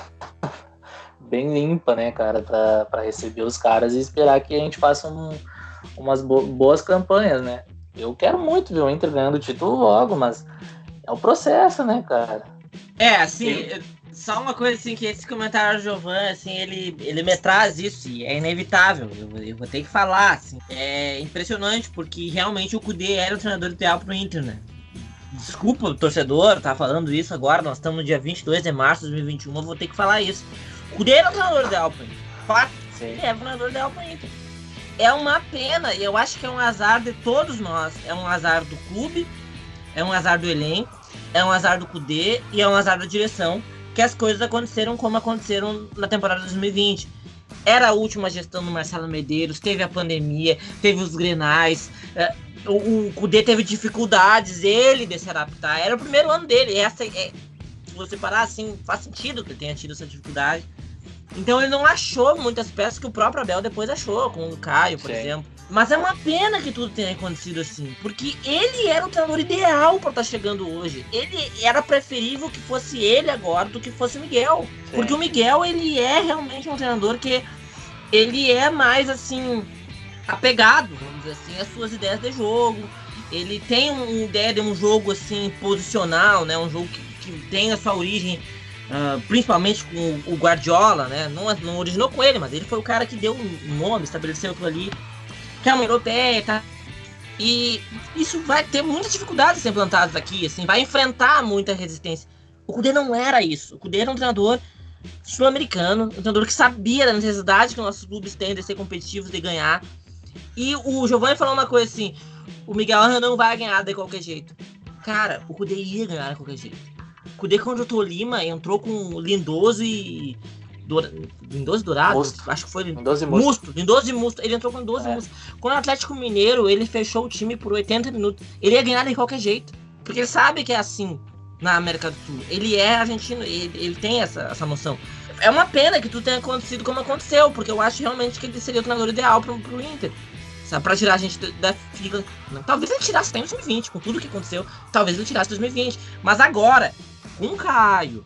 bem limpa, né, cara, para receber os caras e esperar que a gente faça um, umas boas campanhas, né? Eu quero muito ver o Inter ganhando o título logo, mas é o processo, né, cara? É, assim, só uma coisa assim, que esse comentário do Giovanni, assim, ele, ele me traz isso, e é inevitável, eu, eu, vou ter que falar, assim. É impressionante, porque realmente o Kudê era o treinador ideal pro Inter, né? Desculpa o torcedor tá falando isso agora, nós estamos no dia 22 de março de 2021, eu vou ter que falar isso. O Kudê era o treinador ideal pro Inter, fato, ele é o treinador ideal pro Inter. É uma pena, e eu acho que é um azar de todos nós, é um azar do clube, é um azar do elenco, é um azar do Kudê e é um azar da direção, que as coisas aconteceram como aconteceram na temporada 2020. Era a última gestão do Marcelo Medeiros, teve a pandemia, teve os grenais. É, o, o Kudê teve dificuldades, ele de se adaptar. Era o primeiro ano dele. Essa é, se você parar assim, faz sentido que ele tenha tido essa dificuldade. Então ele não achou muitas peças que o próprio Abel depois achou, com o Caio, por Sim. exemplo. Mas é uma pena que tudo tenha acontecido assim, porque ele era o treinador ideal para estar tá chegando hoje. Ele era preferível que fosse ele agora do que fosse o Miguel. Sim. Porque o Miguel, ele é realmente um treinador que ele é mais assim apegado, vamos dizer assim, às suas ideias de jogo. Ele tem uma ideia de um jogo assim posicional, né? Um jogo que, que tem a sua origem Uh, principalmente com o Guardiola, né? Não, não originou com ele, mas ele foi o cara que deu o nome, estabeleceu aquilo ali, que é uma europeia, tá? E isso vai ter muitas dificuldades implantadas aqui, assim, vai enfrentar muita resistência. O Kudê não era isso. O Kudê era um treinador sul-americano, um treinador que sabia da necessidade que nossos clubes têm de ser competitivos, de ganhar. E o Giovanni falou uma coisa assim: o Miguel não vai ganhar de qualquer jeito. Cara, o Kudê ia ganhar de qualquer jeito. Kudê contra o Lima entrou com Lindoso e. Dora... Lindoso Dourado? Musto. Acho que foi Lindoso Musto. Lindoso Musto. Ele entrou com Lindoso é. Musto. Quando o Atlético Mineiro, ele fechou o time por 80 minutos. Ele ia ganhar de qualquer jeito. Porque ele sabe que é assim na América do Sul. Ele é argentino, ele, ele tem essa, essa noção. É uma pena que tudo tenha acontecido como aconteceu, porque eu acho realmente que ele seria o treinador ideal pro, pro Inter. Sabe, pra tirar a gente da fila. Talvez ele tirasse até em 2020, com tudo que aconteceu. Talvez ele tirasse em 2020. Mas agora, com o Caio,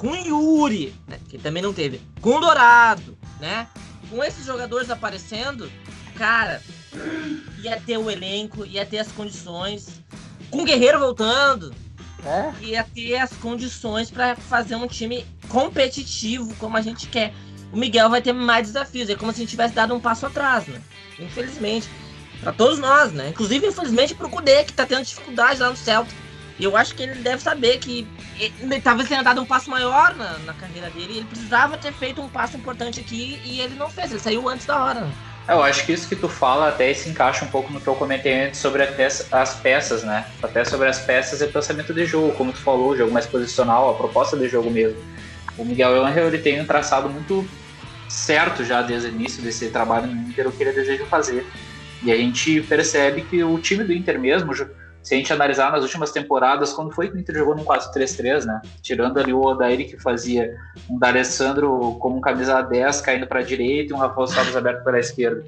com Yuri, né, que também não teve, com Dourado, né? Com esses jogadores aparecendo, cara, ia ter o elenco, ia ter as condições. Com o Guerreiro voltando, é? ia ter as condições para fazer um time competitivo como a gente quer. O Miguel vai ter mais desafios, é como se a gente tivesse dado um passo atrás, né? Infelizmente. para todos nós, né? Inclusive, infelizmente, pro Kudê, que tá tendo dificuldade lá no Celta. E eu acho que ele deve saber que ele, talvez tenha dado um passo maior na, na carreira dele. ele precisava ter feito um passo importante aqui e ele não fez. Ele saiu antes da hora. É, eu acho que isso que tu fala até se encaixa um pouco no que eu comentei antes sobre até as peças, né? Até sobre as peças e pensamento de jogo, como tu falou, o jogo mais posicional, a proposta de jogo mesmo. O Miguel Angel ele tem um traçado muito certo já desde o início desse trabalho no Inter o que ele deseja fazer. E a gente percebe que o time do Inter mesmo se a gente analisar nas últimas temporadas, quando foi que o Inter jogou num 4-3-3, né? Tirando ali o Odair que fazia um D'Alessandro como um camisa 10 caindo para a direita e um Rafael Salles aberto pela esquerda.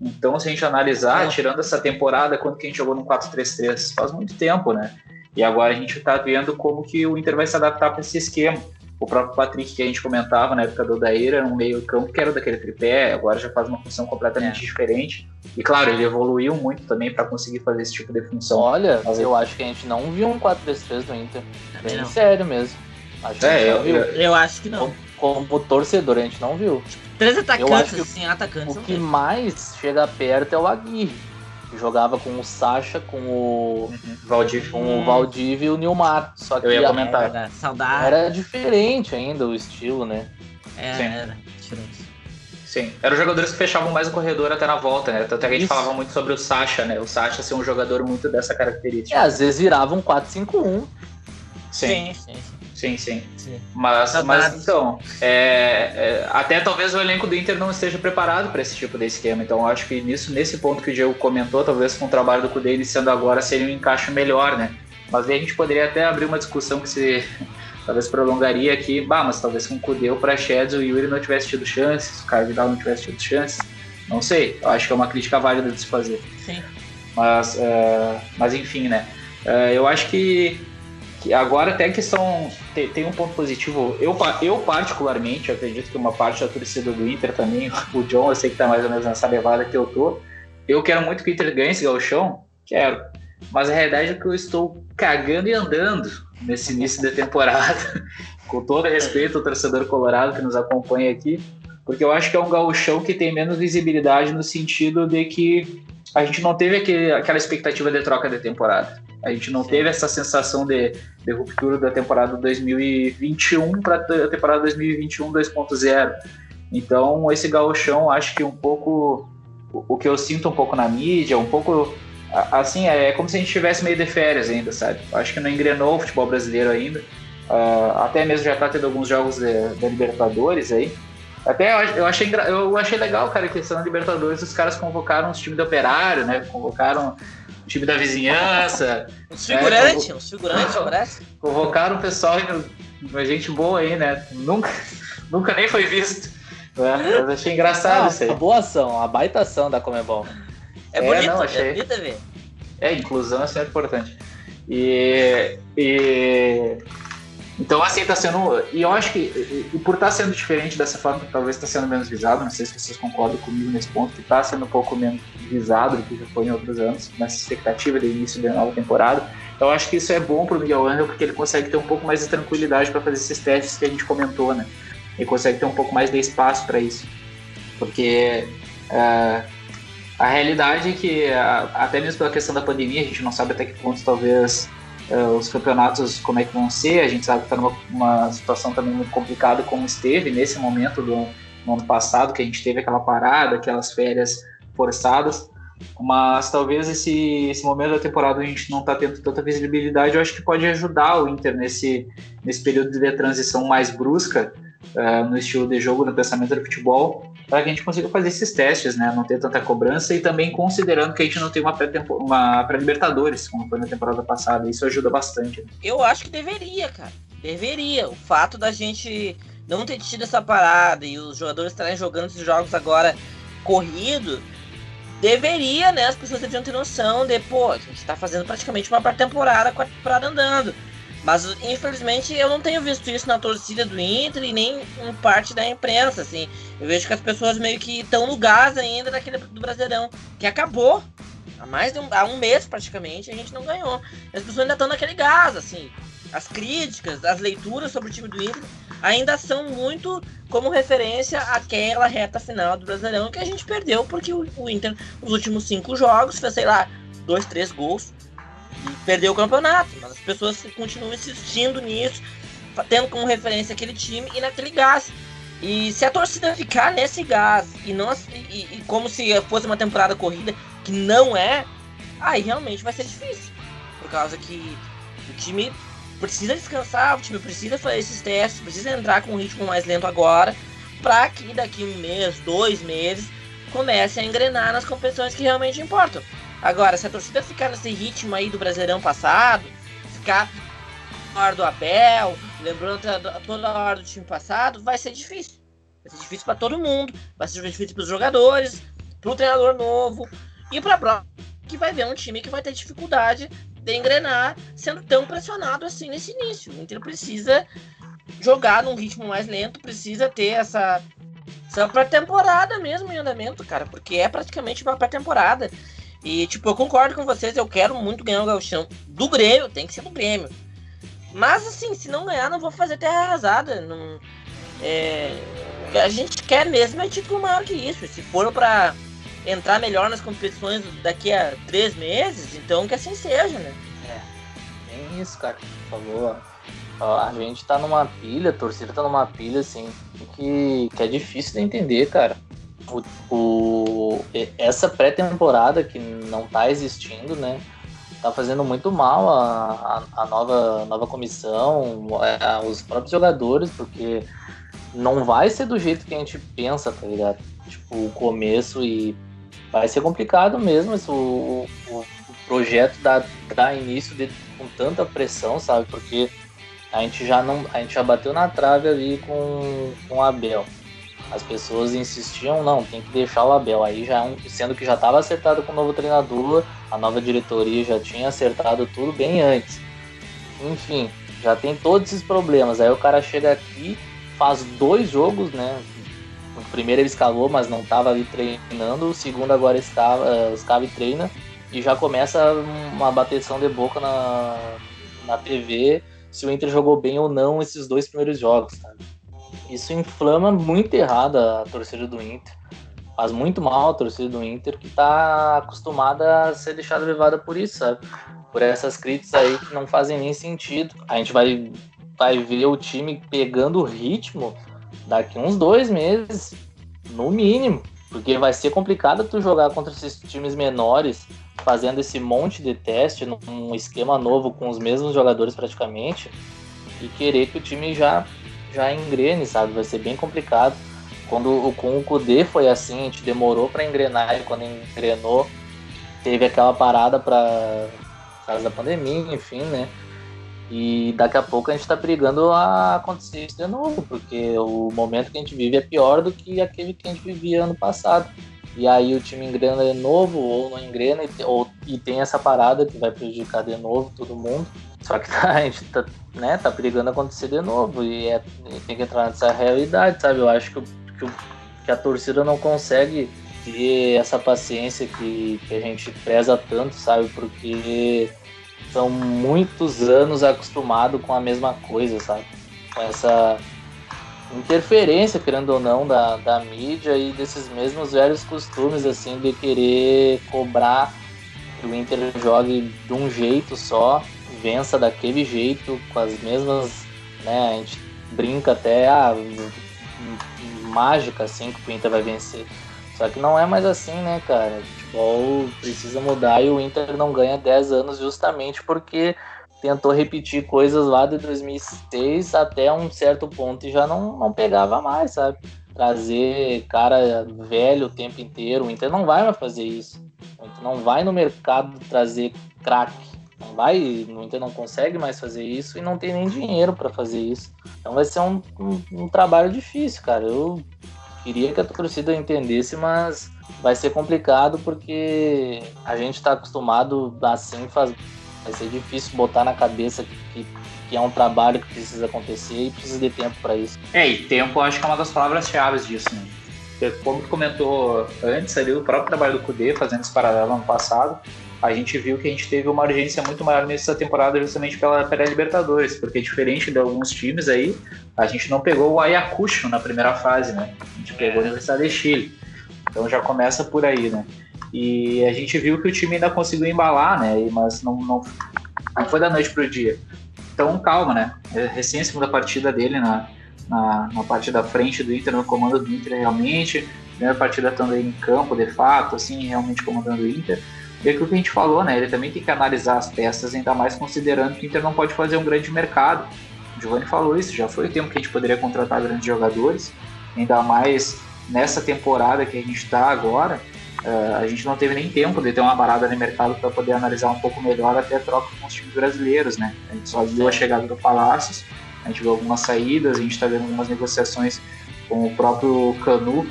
Então, se a gente analisar, é. tirando essa temporada, quando que a gente jogou num 4-3-3? Faz muito tempo, né? E agora a gente está vendo como que o Inter vai se adaptar para esse esquema. O próprio Patrick, que a gente comentava na época do Odair, era um meio campo que era daquele tripé, agora já faz uma função completamente é. diferente. E claro, ele evoluiu muito também para conseguir fazer esse tipo de função. Olha, Mas eu acho que a gente não viu um 4-3-3 no Inter. Bem não. sério mesmo. Acho é, eu, eu, eu, acho que não. Como, como, torcedor, a gente não viu. Três atacantes, assim, atacantes. O que mais chega perto é o Aguirre jogava com o Sacha, com o uhum. Valdívia, com o Valdívia e o Nilmar. Só que eu ia comentar. Era, saudade. Era diferente ainda o estilo, né? É, Sim. era diferente. Sim, eram jogadores que fechavam mais o corredor até na volta, né? Tanto é que a gente Isso. falava muito sobre o Sacha, né? O Sacha ser um jogador muito dessa característica. É, às vezes virava um 4-5-1. Sim. Sim, sim. Sim, sim. sim. Mas, mas então, é, é, até talvez o elenco do Inter não esteja preparado para esse tipo de esquema. Então, acho que nisso, nesse ponto que o Diego comentou, talvez com o trabalho do Cudê iniciando agora seria um encaixe melhor, né? Mas aí a gente poderia até abrir uma discussão que se talvez prolongaria aqui. Bah, mas talvez com o Cudê, o Praxedes, o Yuri não tivesse tido chances, o Caio Vidal não tivesse tido chances. Não sei, eu acho que é uma crítica válida de se fazer. Sim. Mas, uh, mas enfim, né? Uh, eu acho que que agora até que são tem, tem, um ponto positivo. Eu, eu particularmente acredito que uma parte da torcida do Inter também, o John, eu sei que tá mais ou menos nessa levada que eu tô. Eu quero muito que o Inter ganhe esse gauchão, quero. Mas a realidade é que eu estou cagando e andando nesse início da temporada, com todo respeito ao torcedor colorado que nos acompanha aqui, porque eu acho que é um gauchão que tem menos visibilidade no sentido de que a gente não teve aquele, aquela expectativa de troca de temporada. A gente não teve essa sensação de, de, ruptura da temporada 2021 para a temporada 2021 2.0. Então, esse gauchão, acho que um pouco o, que eu sinto um pouco na mídia, um pouco assim, é como se a gente estivesse meio de férias ainda, sabe? Acho que não engrenou o futebol brasileiro ainda. Uh, até mesmo já está tendo alguns jogos da Libertadores aí. Até eu achei, eu achei legal, cara, que na Libertadores os caras convocaram os times do Operário, né? Convocaram time da vizinhança. Os figurantes, é, os figurantes, parece. Convocaram o pessoal, uma gente boa aí, né? Nunca, nunca nem foi visto. É, mas achei engraçado ah, isso aí. A boa ação, a baita ação da Comebol. É, é bonito, não, achei... é bonito ver. É, inclusão é sempre importante. E, e então, assim, tá sendo. E eu acho que, e por estar tá sendo diferente dessa forma, talvez está sendo menos visado, não sei se vocês concordam comigo nesse ponto, que está sendo um pouco menos visado do que já foi em outros anos, nessa expectativa de início da nova temporada. Eu acho que isso é bom para o Miguel Angel, porque ele consegue ter um pouco mais de tranquilidade para fazer esses testes que a gente comentou, né? Ele consegue ter um pouco mais de espaço para isso. Porque uh, a realidade é que, até mesmo pela questão da pandemia, a gente não sabe até que ponto talvez uh, os campeonatos como é que vão ser. A gente sabe que está numa uma situação também muito complicada como esteve nesse momento do no ano passado, que a gente teve aquela parada, aquelas férias forçadas. Mas talvez esse, esse momento da temporada a gente não está tendo tanta visibilidade, eu acho que pode ajudar o Inter nesse, nesse período de transição mais brusca uh, no estilo de jogo, no pensamento do futebol, para que a gente consiga fazer esses testes, né? Não ter tanta cobrança e também considerando que a gente não tem uma pré-Libertadores, pré como foi na temporada passada. Isso ajuda bastante. Né? Eu acho que deveria, cara. Deveria. O fato da gente não ter tido essa parada e os jogadores estarem jogando esses jogos agora corrido, deveria, né? As pessoas deviam ter noção de, pô, a gente tá fazendo praticamente uma pré-temporada com a temporada andando. Mas infelizmente eu não tenho visto isso na torcida do Inter e nem em parte da imprensa, assim. Eu vejo que as pessoas meio que estão no gás ainda daquele do Brasileirão, que acabou. Há mais de um, há um mês praticamente a gente não ganhou. As pessoas ainda estão naquele gás, assim. As críticas, as leituras sobre o time do Inter ainda são muito como referência àquela reta final do Brasileirão que a gente perdeu, porque o, o Inter, nos últimos cinco jogos, fez, sei lá, dois, três gols perdeu o campeonato. Mas as pessoas continuam insistindo nisso, tendo como referência aquele time e naquele gás. E se a torcida ficar nesse gás e, não, e, e como se fosse uma temporada corrida, que não é, aí realmente vai ser difícil. Por causa que o time precisa descansar, o time precisa fazer esses testes, precisa entrar com um ritmo mais lento agora, para que daqui um mês, dois meses, comece a engrenar nas competições que realmente importam. Agora, se a torcida ficar nesse ritmo aí do Brasileirão passado, ficar na hora do Abel, lembrando toda a hora do time passado, vai ser difícil. Vai ser difícil para todo mundo, vai ser difícil para os jogadores, para o treinador novo e para a que vai ver um time que vai ter dificuldade de engrenar, sendo tão pressionado assim nesse início. O Inter precisa jogar num ritmo mais lento, precisa ter essa, essa pré-temporada mesmo em andamento, cara, porque é praticamente uma pré-temporada. E, tipo, eu concordo com vocês, eu quero muito ganhar o Gauchão do Grêmio, tem que ser do Grêmio. Mas, assim, se não ganhar, não vou fazer terra arrasada. Não, é, a gente quer mesmo é título maior que isso. Se for para entrar melhor nas competições daqui a três meses, então que assim seja, né? É, tem isso, cara, por favor. A gente tá numa pilha, a torcida tá numa pilha, assim, que, que é difícil de entender, cara. O, o essa pré-temporada que não tá existindo, né? Tá fazendo muito mal a, a, a nova, nova comissão, a, os próprios jogadores, porque não vai ser do jeito que a gente pensa, tá ligado? Tipo, o começo e vai ser complicado mesmo esse, o, o, projeto dar início de, com tanta pressão, sabe? Porque a gente já não a gente já bateu na trave ali com, com o Abel. As pessoas insistiam, não, tem que deixar o Abel. Aí já sendo que já estava acertado com o novo treinador, a nova diretoria já tinha acertado tudo bem antes. Enfim, já tem todos esses problemas. Aí o cara chega aqui, faz dois jogos, né? O primeiro ele escalou, mas não estava ali treinando. O segundo agora escava, eh, escava e treina. E já começa uma bateção de boca na, na TV se o Inter jogou bem ou não esses dois primeiros jogos, sabe? Isso inflama muito errado a torcida do Inter. Faz muito mal a torcida do Inter que está acostumada a ser deixada levada por isso, sabe? Por essas críticas aí que não fazem nem sentido. A gente vai, vai ver o time pegando o ritmo daqui uns dois meses, no mínimo. Porque vai ser complicado tu jogar contra esses times menores, fazendo esse monte de teste num esquema novo com os mesmos jogadores praticamente, e querer que o time já, já engrene, sabe? Vai ser bem complicado. Quando com o Kudê foi assim, a gente demorou para engrenar e quando engrenou, teve aquela parada para causa da pandemia, enfim, né? E daqui a pouco a gente está brigando a acontecer isso de novo, porque o momento que a gente vive é pior do que aquele que a gente vivia ano passado. E aí o time engrena de novo, ou não engrena, e, ou, e tem essa parada que vai prejudicar de novo todo mundo. Só que tá, a gente tá, né, tá brigando acontecer de novo, e, é, tem que entrar nessa realidade, sabe? Eu acho que, que, que a torcida não consegue ter essa paciência que, que a gente preza tanto, sabe? Porque são muitos anos acostumado com a mesma coisa, sabe? Com essa interferência, querendo ou não, da, da mídia e desses mesmos velhos costumes, assim, de querer cobrar que o Inter jogue de um jeito só, vença daquele jeito, com as mesmas, né, a gente brinca até, ah, mágica, assim, que o Inter vai vencer. Só que não é mais assim, né, cara? O futebol precisa mudar e o Inter não ganha 10 anos justamente porque tentou repetir coisas lá de 2006 até um certo ponto e já não, não pegava mais, sabe? Trazer cara velho o tempo inteiro. O Inter não vai mais fazer isso. O Inter não vai no mercado trazer craque. Não vai, o Inter não consegue mais fazer isso e não tem nem dinheiro para fazer isso. Então vai ser um, um, um trabalho difícil, cara. Eu queria que a torcida entendesse, mas vai ser complicado porque a gente está acostumado assim, faz... vai ser difícil botar na cabeça que, que é um trabalho que precisa acontecer e precisa de tempo para isso. É, e tempo acho que é uma das palavras-chave disso, né? Como comentou antes ali, o próprio trabalho do Cudê fazendo esse paralelo ano passado, a gente viu que a gente teve uma urgência muito maior nessa temporada justamente pela pré-Libertadores, porque diferente de alguns times aí, a gente não pegou o Ayacucho na primeira fase, né? A gente pegou a Universidade de Chile. Então já começa por aí, né? E a gente viu que o time ainda conseguiu embalar, né? Mas não, não, não foi da noite pro dia. Então calma, né? É recém a segunda partida dele na, na, na parte da frente do Inter, no comando do Inter realmente. Primeira partida estando aí em campo, de fato, assim, realmente comandando o Inter. E aquilo que a gente falou, né? Ele também tem que analisar as peças, ainda mais considerando que o Inter não pode fazer um grande mercado. O Giovanni falou isso, já foi o tempo que a gente poderia contratar grandes jogadores, ainda mais nessa temporada que a gente está agora. Uh, a gente não teve nem tempo de ter uma parada no mercado para poder analisar um pouco melhor até a troca com os times brasileiros, né? A gente só viu a chegada do Palácios, a gente viu algumas saídas, a gente está vendo algumas negociações com o próprio Canu,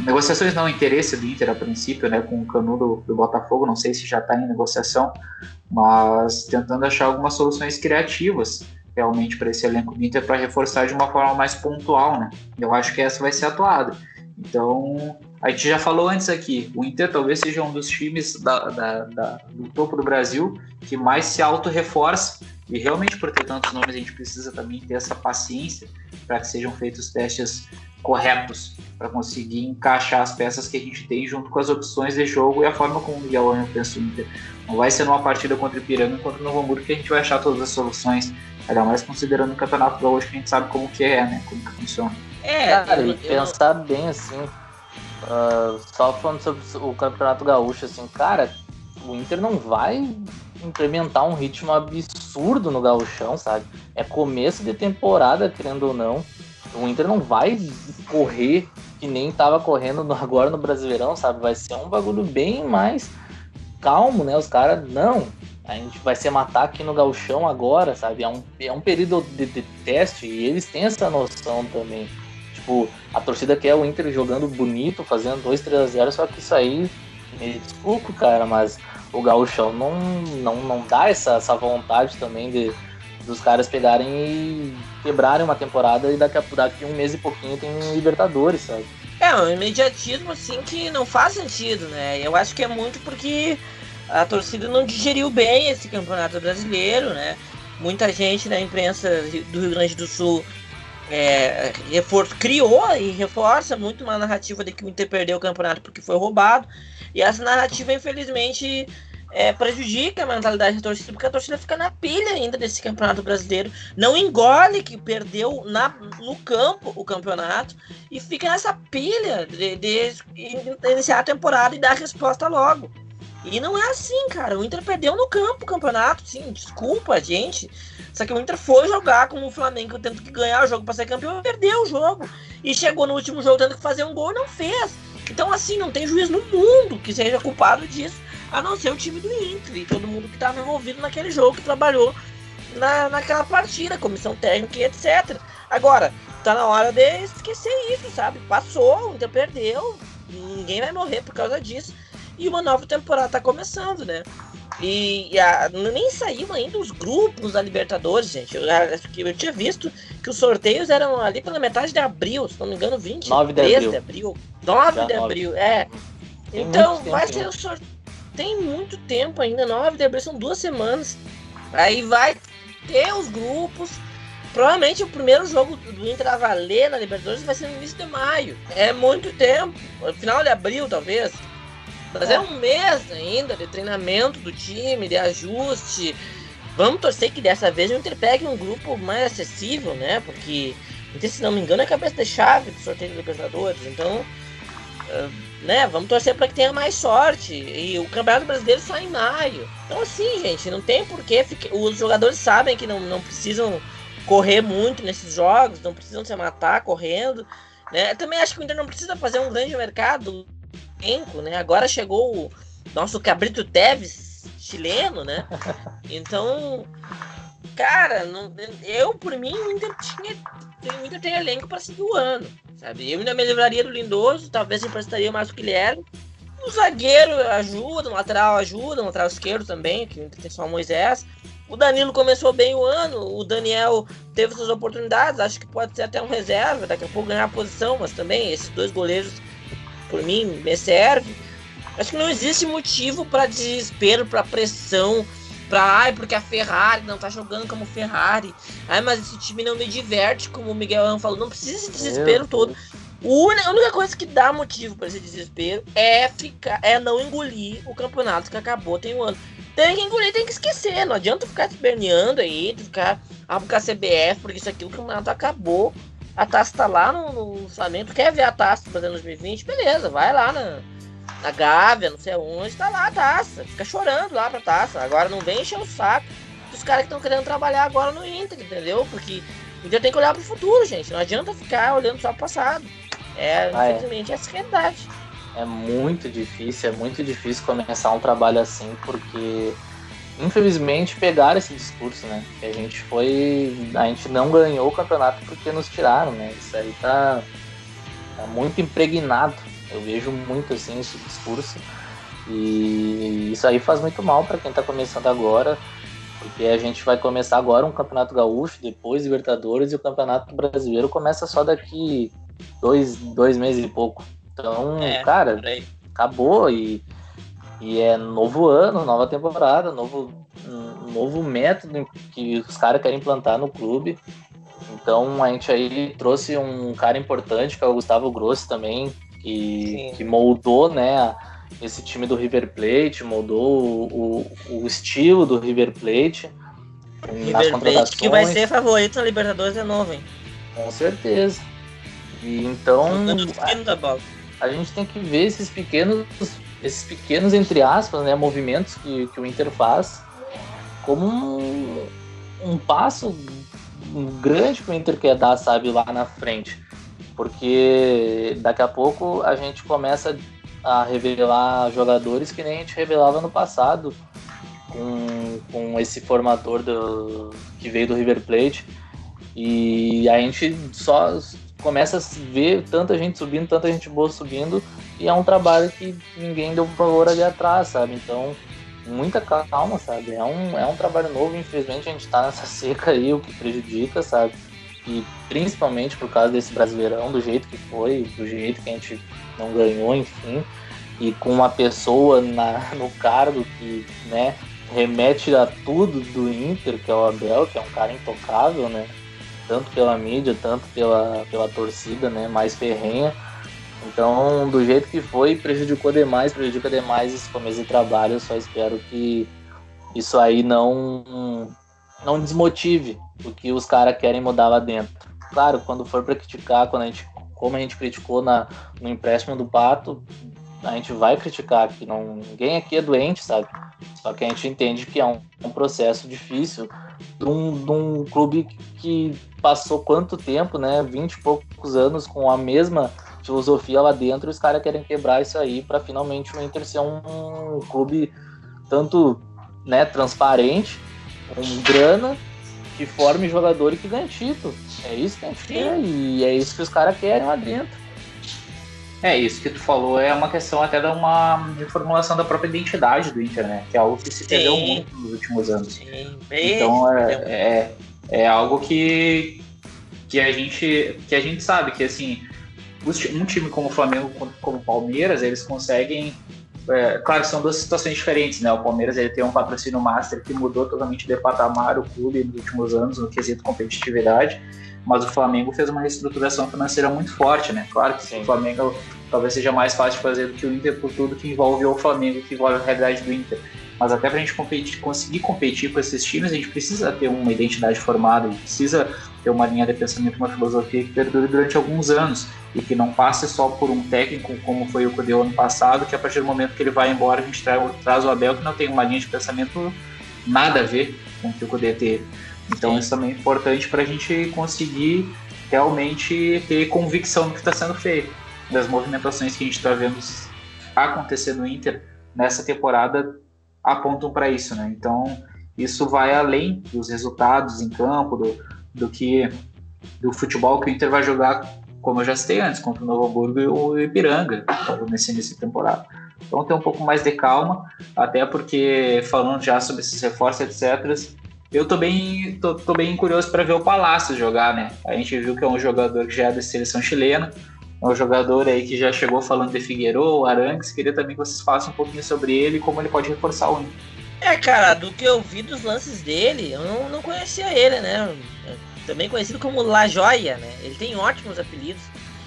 Negociações não, interesse do Inter a princípio, né, com o Canu do, do Botafogo, não sei se já está em negociação, mas tentando achar algumas soluções criativas realmente para esse elenco do Inter para reforçar de uma forma mais pontual, né? Eu acho que essa vai ser atuada. Então, a gente já falou antes aqui, o Inter talvez seja um dos times da, da, da, do topo do Brasil que mais se auto-reforça, e realmente por ter tantos nomes a gente precisa também ter essa paciência para que sejam feitos testes corretos para conseguir encaixar as peças que a gente tem junto com as opções de jogo e a forma como o Miguel Angel pensa o Inter. Não vai ser numa partida contra o Ipiranga e contra o Novo Hamburgo que a gente vai achar todas as soluções, ainda mais considerando o Campeonato Gaúcho que a gente sabe como que é, né, como que funciona. É, cara, e pensar bem assim, uh, só falando sobre o Campeonato Gaúcho, assim, cara, o Inter não vai implementar um ritmo absurdo no gauchão, sabe? É começo de temporada, querendo ou não. O Inter não vai correr que nem tava correndo no, agora no Brasileirão, sabe? Vai ser um bagulho bem mais calmo, né? Os caras, não, a gente vai se matar aqui no gauchão agora, sabe? É um, é um período de, de teste e eles têm essa noção também. Tipo, a torcida quer o Inter jogando bonito, fazendo 2, 3 a 0, só que isso aí, me desculpa, cara, mas o gauchão não, não, não dá essa, essa vontade também de dos caras pegarem e quebrarem uma temporada e daqui a daqui um mês e pouquinho tem Libertadores, sabe? É, um imediatismo assim que não faz sentido, né? Eu acho que é muito porque a torcida não digeriu bem esse campeonato brasileiro, né? Muita gente na imprensa do Rio Grande do Sul é, reforço, criou e reforça muito uma narrativa de que o Inter perdeu o campeonato porque foi roubado. E essa narrativa, infelizmente, é, prejudica a mentalidade da torcida, porque a torcida fica na pilha ainda desse campeonato brasileiro. Não engole que perdeu na, no campo o campeonato e fica nessa pilha de, de iniciar a temporada e dar resposta logo. E não é assim, cara. O Inter perdeu no campo o campeonato, sim. Desculpa, gente. Só que o Inter foi jogar com o Flamengo tendo que ganhar o jogo para ser campeão perdeu o jogo. E chegou no último jogo tendo que fazer um gol e não fez. Então, assim, não tem juiz no mundo que seja culpado disso. A não ser o time do Inter e todo mundo que estava envolvido naquele jogo, que trabalhou na, naquela partida, comissão técnica e etc. Agora, tá na hora de esquecer isso, sabe? Passou, o Inter perdeu, ninguém vai morrer por causa disso. E uma nova temporada tá começando, né? E, e a, nem saiu ainda os grupos da Libertadores, gente. Eu, eu, tinha visto que os sorteios eram ali pela metade de abril, se não me engano, 23 de abril. De abril 9 Já de 9. abril, é. Tem então vai ser o sorteio. Tem muito tempo ainda, 9 de abril, são duas semanas. Aí vai ter os grupos. Provavelmente o primeiro jogo do Inter a valer na Libertadores vai ser no início de maio. É muito tempo. Final de abril, talvez. Mas é. é um mês ainda de treinamento do time, de ajuste. Vamos torcer que dessa vez o Inter pegue um grupo mais acessível, né? Porque, se não me engano, é a cabeça de chave do sorteio do Libertadores. Então, uh, né? Vamos torcer para que tenha mais sorte. E o Campeonato Brasileiro só em maio. Então, assim, gente, não tem porquê. Fique... Os jogadores sabem que não, não precisam correr muito nesses jogos, não precisam se matar correndo. Né? Também acho que o Inter não precisa fazer um grande mercado elenco, né? Agora chegou o nosso Cabrito Teves chileno, né? Então, cara, não, eu por mim o Inter tinha, o Inter tem elenco para seguir o ano, sabe? Eu ainda me livraria do Lindoso, talvez emprestaria mais o Guilherme. O zagueiro ajuda, o lateral ajuda, o lateral esquerdo também, que tem só o Moisés. O Danilo começou bem o ano, o Daniel teve suas oportunidades, acho que pode ser até um reserva, daqui a pouco ganhar a posição, mas também esses dois goleiros por mim, me serve. Acho que não existe motivo para desespero, para pressão, para ai, porque a Ferrari não tá jogando como Ferrari. Ai, mas esse time não me diverte, como o Miguel falou. Não precisa esse desespero todo. A única coisa que dá motivo para esse desespero é ficar, é não engolir o campeonato que acabou tem um ano. Tem que engolir, tem que esquecer. Não adianta ficar esperneando aí, ficar ah, porque a CBF, porque isso aqui o campeonato acabou. A taça tá lá no, no Flamengo. Quer ver a taça do Brasil 2020? Beleza, vai lá na, na Gávea, não sei onde, tá lá a taça. Fica chorando lá pra taça. Agora não vem encher o saco dos caras que estão querendo trabalhar agora no Inter, entendeu? Porque o Inter tem que olhar pro futuro, gente. Não adianta ficar olhando só pro passado. É, ah, é. infelizmente, é. essa é a realidade. É muito difícil, é muito difícil começar um trabalho assim, porque infelizmente pegaram esse discurso, né? Que a gente foi. A gente não ganhou o campeonato porque nos tiraram, né? Isso aí tá, tá muito impregnado. Eu vejo muito assim esse discurso. E isso aí faz muito mal para quem tá começando agora. Porque a gente vai começar agora um campeonato gaúcho, depois Libertadores, e o campeonato brasileiro começa só daqui dois, dois meses e pouco. Então, é, cara, acabou e e é novo ano, nova temporada, novo, um novo método que os caras querem implantar no clube. Então a gente aí trouxe um cara importante, que é o Gustavo Grossi também, que, que moldou né, esse time do River Plate, moldou o, o, o estilo do River Plate. River Plate que vai ser favorito na Libertadores é novo, hein? Com certeza. E então a, a gente tem que ver esses pequenos esses pequenos, entre aspas, né, movimentos que, que o Inter faz como um, um passo grande que o Inter quer dar, sabe, lá na frente. Porque daqui a pouco a gente começa a revelar jogadores que nem a gente revelava no passado com, com esse formador do, que veio do River Plate. E a gente só começa a ver tanta gente subindo, tanta gente boa subindo, e é um trabalho que ninguém deu valor ali atrás, sabe? Então, muita calma, sabe? É um, é um trabalho novo, infelizmente a gente tá nessa seca aí, o que prejudica, sabe? E principalmente por causa desse brasileirão, do jeito que foi, do jeito que a gente não ganhou, enfim, e com uma pessoa na, no cargo que, né, remete a tudo do Inter, que é o Abel, que é um cara intocável, né? tanto pela mídia, tanto pela, pela torcida, né, mais ferrenha. Então, do jeito que foi, prejudicou demais, prejudica demais esse começo de trabalho. Eu só espero que isso aí não não desmotive o que os caras querem mudar lá dentro. Claro, quando for para criticar, quando a gente, como a gente criticou na, no empréstimo do Pato, a gente vai criticar que não ninguém aqui é doente, sabe? Só que a gente entende que é um, um processo difícil de um, de um clube que passou quanto tempo, né? 20 e poucos anos com a mesma filosofia lá dentro, os caras querem quebrar isso aí para finalmente o Inter ser um, um clube tanto né, transparente, com grana, que forme jogador e que ganhe título. É isso que a gente quer e é isso que os caras querem lá dentro. É, isso que tu falou é uma questão até de uma reformulação da própria identidade do Inter, né? Que é algo que se perdeu muito nos últimos anos. Sim, então é, é, é, algo que, que, a gente, que a gente sabe que assim, um time como o Flamengo, como o Palmeiras, eles conseguem. É, claro, são duas situações diferentes, né? O Palmeiras ele tem um patrocínio master que mudou totalmente de patamar o clube nos últimos anos no quesito competitividade mas o Flamengo fez uma reestruturação financeira muito forte, né? Claro que Sim. o Flamengo talvez seja mais fácil de fazer do que o Inter por tudo que envolve o Flamengo, que envolve a realidade do Inter. Mas até para a gente competir, conseguir competir com esses times, a gente precisa ter uma identidade formada, a gente precisa ter uma linha de pensamento, uma filosofia que perdure durante alguns anos e que não passe só por um técnico como foi o Codeu ano passado, que a partir do momento que ele vai embora a gente traz, traz o Abel que não tem uma linha de pensamento nada a ver com o que o Codeu teve. Então Sim. isso também é importante para a gente conseguir realmente ter convicção do que está sendo feito, das movimentações que a gente está vendo acontecer no Inter nessa temporada apontam para isso, né? Então isso vai além dos resultados em campo, do, do que do futebol que o Inter vai jogar, como eu já citei antes, contra o Novo Hamburgo e o Ipiranga nesse início de temporada. Então ter um pouco mais de calma, até porque falando já sobre esses reforços, etc., eu tô bem, tô, tô bem curioso para ver o Palácio jogar, né? A gente viu que é um jogador que já é da seleção chilena, é um jogador aí que já chegou falando de Figueiredo, Arangues. Queria também que vocês façam um pouquinho sobre ele e como ele pode reforçar o Inter. É, cara, do que eu vi dos lances dele, eu não, não conhecia ele, né? Também conhecido como La Joia, né? Ele tem ótimos apelidos.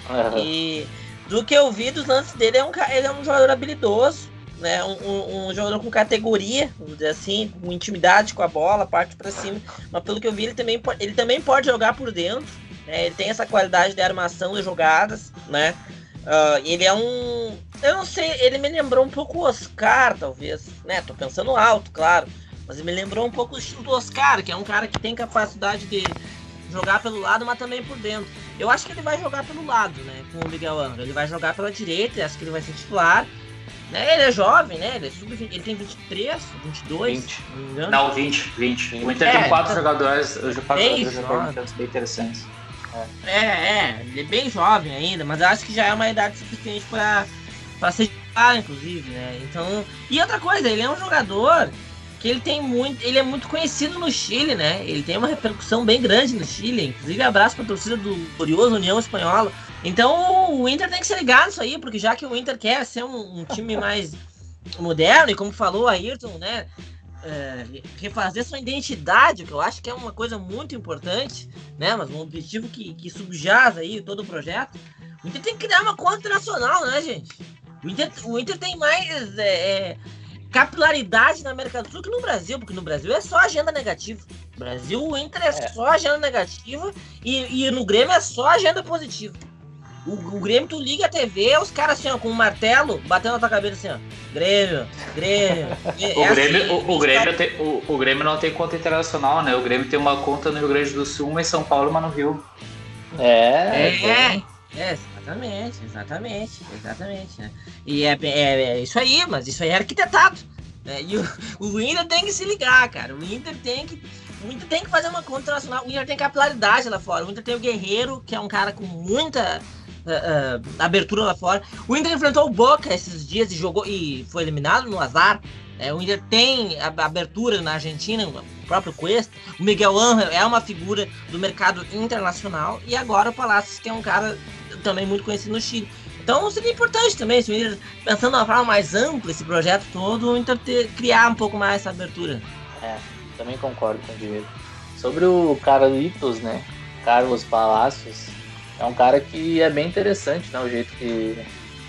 Uhum. E do que eu vi dos lances dele, é um, ele é um jogador habilidoso, né? Um, um, um, jogador com categoria, vamos dizer assim, com intimidade com a bola, parte para cima. Mas pelo que eu vi, ele também, ele também pode jogar por dentro. Né? Ele tem essa qualidade de armação de jogadas, né? Uh, ele é um. Eu não sei, ele me lembrou um pouco o Oscar, talvez. Né? Tô pensando alto, claro. Mas ele me lembrou um pouco o estilo do Oscar, que é um cara que tem capacidade de jogar pelo lado, mas também por dentro. Eu acho que ele vai jogar pelo lado, né? Com o Miguel Angel. Ele vai jogar pela direita, acho que ele vai ser titular. Né? Ele é jovem, né? Ele, é sub ele tem 23, 22. 20. Não, não 20, 20. O Inter é, tem quatro então, jogadores, quatro jogadores bem interessantes. É. é, é, ele é bem jovem ainda, mas acho que já é uma idade suficiente para ser titular, inclusive, né? Então. E outra coisa, ele é um jogador ele tem muito. Ele é muito conhecido no Chile, né? Ele tem uma repercussão bem grande no Chile. Inclusive, abraço para a torcida do Glorioso União Espanhola. Então o Inter tem que se ligar nisso aí, porque já que o Inter quer ser um, um time mais moderno, e como falou a Ayrton, né? É, refazer sua identidade, que eu acho que é uma coisa muito importante, né? Mas um objetivo que, que subjaz aí todo o projeto. O Inter tem que criar uma conta nacional, né, gente? O Inter, o Inter tem mais é, é, capilaridade na América do Sul que no Brasil, porque no Brasil é só agenda negativa. No Brasil, o Inter é, é. só agenda negativa e, e no Grêmio é só agenda positiva. O, o Grêmio, tu liga a TV, os caras assim, ó, com um martelo, batendo na tua cabeça assim, ó. Grêmio, Grêmio. É o, Grêmio assim, o, o, Grêmio tem, o, o, Grêmio não tem conta internacional, né? O Grêmio tem uma conta no Rio Grande do Sul, uma em São Paulo, uma no Rio. É, é, é, é exatamente, exatamente, exatamente. Né? E é, é, é, isso aí, mas isso aí é arquitetado. Né? E o, o Inter tem que se ligar, cara. O Inter tem que. O Inter tem que fazer uma conta internacional. O Inter tem capilaridade lá fora. O Inter tem o Guerreiro, que é um cara com muita uh, uh, abertura lá fora. O Inter enfrentou o Boca esses dias e jogou e foi eliminado no azar. É, o Inter tem a, abertura na Argentina, o próprio Cuesta. O Miguel Angel é uma figura do mercado internacional. E agora o Palácios, que é um cara também muito conhecido no Chile. Então seria importante também, se o pensando de uma forma mais ampla esse projeto todo, o Inter ter, criar um pouco mais essa abertura. É, também concordo com o Diego. Sobre o Carlitos, né? Carlos Palacios, é um cara que é bem interessante, né? O jeito que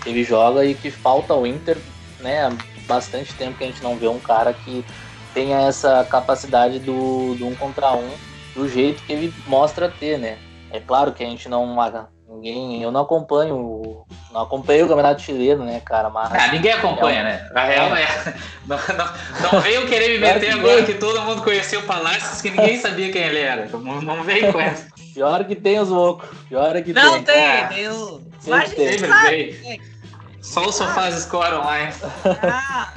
ele joga e que falta ao Inter, né? Há bastante tempo que a gente não vê um cara que tenha essa capacidade do, do um contra um do jeito que ele mostra ter, né? É claro que a gente não ninguém, eu não acompanho, não acompanho o campeonato chileno, né, cara? Mas ah, ninguém acompanha, é um... né? A real é, é não, não, não veio querer me meter que agora que todo mundo conhecia o Palácios que ninguém sabia quem ele era. Não, não veio com essa. Pior que tem os loucos. Pior que não, tem. Não, tem, tem o, Mas Sempre tem. Sempre tem. Só os sofás escoram online. Ah,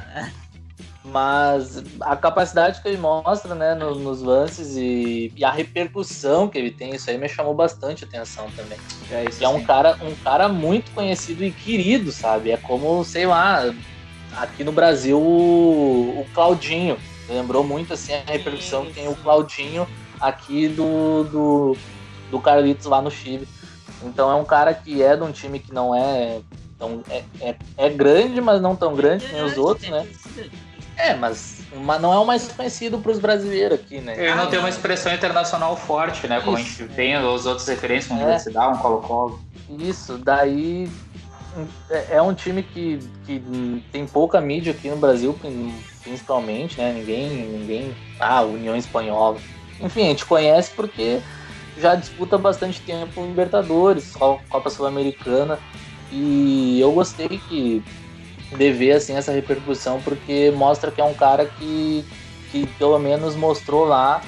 Mas a capacidade que ele mostra, né, no- nos lances e, e a repercussão que ele tem, isso aí me chamou bastante atenção também. É isso. E é um sim. cara, um cara muito conhecido e querido, sabe? É como, sei lá, aqui no Brasil o, o Claudinho. Lembrou muito assim a repercussão que tem o Claudinho aqui do, do, do Carlitos lá no Chile. Então é um cara que é de um time que não é tão. É, é, é grande, mas não tão grande que nem os outros, né? É, mas, mas não é o mais conhecido para os brasileiros aqui, né? Ele não tem uma expressão internacional forte, né? Como Isso. a gente tem os outros referências, como É. Universidade, um Colo-Colo. Isso, daí é é um time que, que tem pouca mídia aqui no Brasil, prin- principalmente, né? Ninguém, ninguém. Ah, União Espanhola. Enfim, a gente conhece porque já disputa bastante tempo Libertadores, Co- Copa Sul-Americana. E eu gostei que de ver assim essa repercussão porque mostra que é um cara que, que pelo menos mostrou lá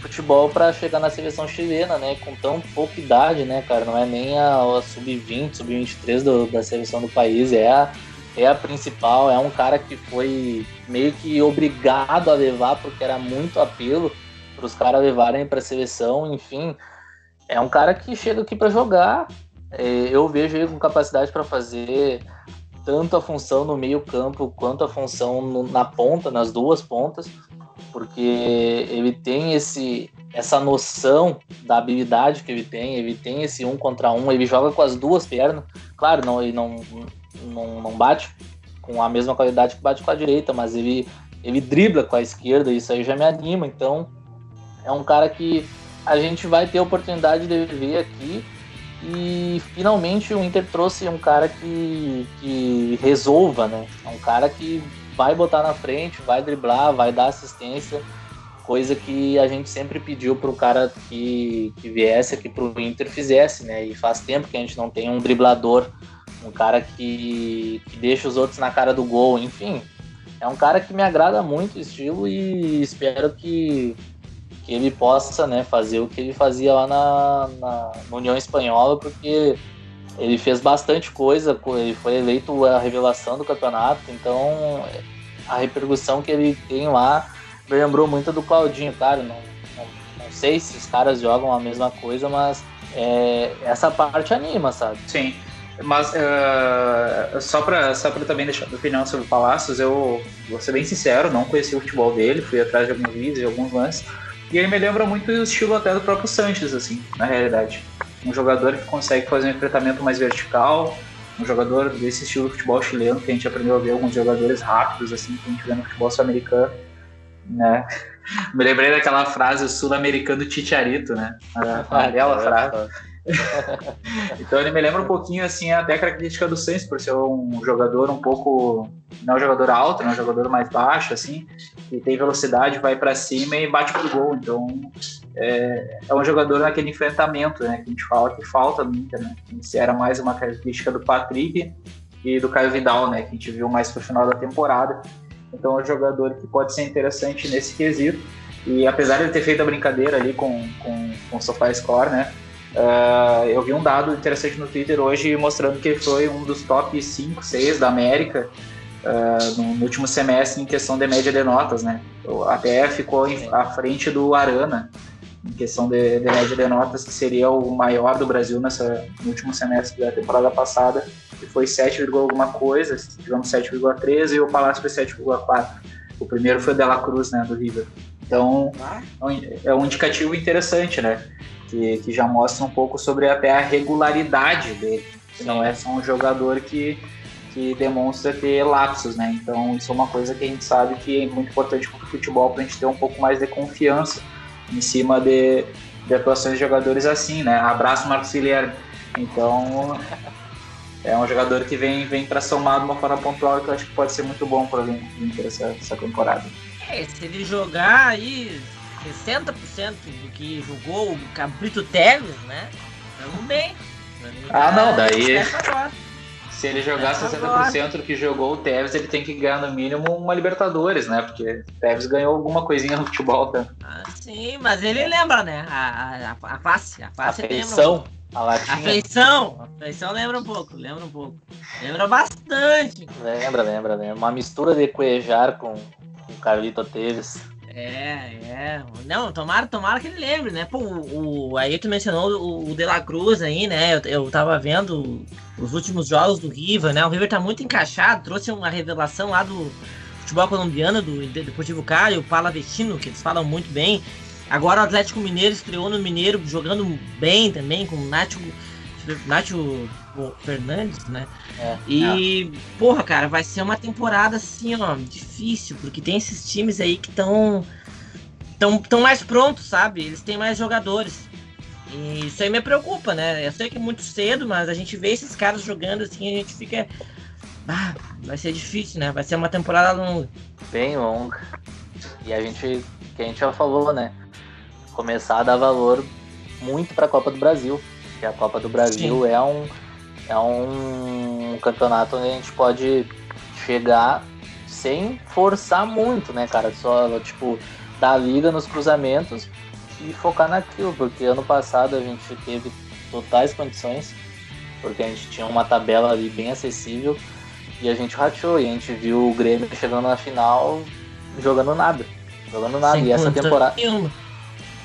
futebol para chegar na seleção chilena, né? Com tão pouca idade, né, cara? Não é nem a, a sub-20, sub-23 do- da seleção do país, é a, é a principal. É um cara que foi meio que obrigado a levar porque era muito apelo para os caras levarem para a seleção. Enfim, é um cara que chega aqui para jogar. É, eu vejo ele com capacidade para fazer tanto a função no meio campo quanto a função no- na ponta, nas duas pontas porque ele tem esse essa noção da habilidade que ele tem, ele tem esse um contra um, ele joga com as duas pernas, claro, não, ele não, não, não bate com a mesma qualidade que bate com a direita, mas ele, ele dribla com a esquerda, isso aí já me anima, então é um cara que a gente vai ter oportunidade de ver aqui e finalmente o Inter trouxe um cara que, que resolva, né? É um cara que vai botar na frente, vai driblar, vai dar assistência, coisa que a gente sempre pediu para o cara que, que viesse aqui para o Inter fizesse, né? E faz tempo que a gente não tem um driblador, um cara que, que deixa os outros na cara do gol, enfim. É um cara que me agrada muito o estilo e espero que, que ele possa né, fazer o que ele fazia lá na, na, na União Espanhola, porque ele fez bastante coisa, ele foi eleito a revelação do campeonato, então a repercussão que ele tem lá me lembrou muito do Claudinho, claro, não, não, não sei se os caras jogam a mesma coisa, mas é, essa parte anima, sabe? Sim. Mas uh, só para só também deixar minha opinião sobre o Palácios, eu vou ser bem sincero, não conheci o futebol dele, fui atrás de alguns vídeos, de alguns lances, e ele me lembra muito o estilo até do próprio Sanches, assim, na realidade. Um jogador que consegue fazer um enfrentamento mais vertical, um jogador desse estilo de futebol chileno, que a gente aprendeu a ver alguns jogadores rápidos, assim, que a gente vê no futebol sul-americano, né? Me lembrei daquela frase, o sul-americano Ticharito, né? A, a bela frase. então ele me lembra um pouquinho assim até a característica do Sainz por ser um jogador um pouco não um jogador alto, não um jogador mais baixo assim, que tem velocidade, vai para cima e bate pro gol. Então é, é, um jogador naquele enfrentamento, né, que a gente fala que falta no Inter, né? Isso era mais uma característica do Patrick e do Caio Vidal, né, que a gente viu mais pro final da temporada. Então é um jogador que pode ser interessante nesse quesito. E apesar de ele ter feito a brincadeira ali com, com, com o SofaScore, né? Uh, eu vi um dado interessante no Twitter hoje mostrando que foi um dos top 5, 6 da América uh, no, último semestre em questão de média de notas, né? Até ficou em, à frente do Arana em questão de, de, média de notas, que seria o maior do Brasil nessa, no último semestre da temporada passada, que foi 7, alguma coisa, tivemos 7,13 e o Palácio foi 7,4. O primeiro foi o Dela Cruz, né, do River. Então, é um indicativo interessante, né? Que, que já mostra um pouco sobre até a regularidade dele. Que não é só um jogador que, que demonstra ter lapsos, né? Então, isso é uma coisa que a gente sabe que é muito importante para o futebol, para a gente ter um pouco mais de confiança em cima de, de atuações de jogadores assim, né? Abraço, Marcos Guilherme. Então, é um jogador que vem, vem para somar de uma forma pontual que eu acho que pode ser muito bom para o Inter essa, essa temporada. É, se ele jogar aí 60% do que jogou o Cabrito Teles, né? Tamo bem. Ah, não, daí. Se ele jogar 60% do que jogou o Tevez, ele tem que ganhar no mínimo uma Libertadores, né? Porque o Tevez ganhou alguma coisinha no futebol, tá? Ah, sim, mas ele lembra, né? A, a, a face. A face a feição, a. A feição. A feição lembra um pouco, lembra um pouco. Lembra bastante. Lembra, lembra, lembra. Uma mistura de Cuejar com, com Carlito Tevez. É, é. Não, tomara, tomara que ele lembre, né? Pô, o, o aí tu mencionou o, o De La Cruz aí, né? Eu, eu tava vendo os últimos jogos do River, né? O River tá muito encaixado, trouxe uma revelação lá do futebol colombiano, do Deportivo Cali, o Palavestino, que eles falam muito bem. Agora o Atlético Mineiro estreou no Mineiro jogando bem também, com o Nacho, Nacho Fernandes, né? É, e, é. porra, cara, vai ser uma temporada assim, ó, difícil, porque tem esses times aí que estão tão, tão mais prontos, sabe? Eles têm mais jogadores. E isso aí me preocupa, né? Eu sei que é muito cedo, mas a gente vê esses caras jogando assim, a gente fica. Ah, vai ser difícil, né? Vai ser uma temporada longa. Bem longa. E a gente, que a gente já falou, né? Começar a dar valor muito para a Copa do Brasil. Que a Copa do Brasil Sim. é um é um campeonato onde a gente pode chegar sem forçar muito, né, cara? Só, tipo, dar liga nos cruzamentos e focar naquilo, porque ano passado a gente teve totais condições, porque a gente tinha uma tabela ali bem acessível e a gente rachou e a gente viu o Grêmio chegando na final jogando nada. Jogando nada. Sem e essa temporada.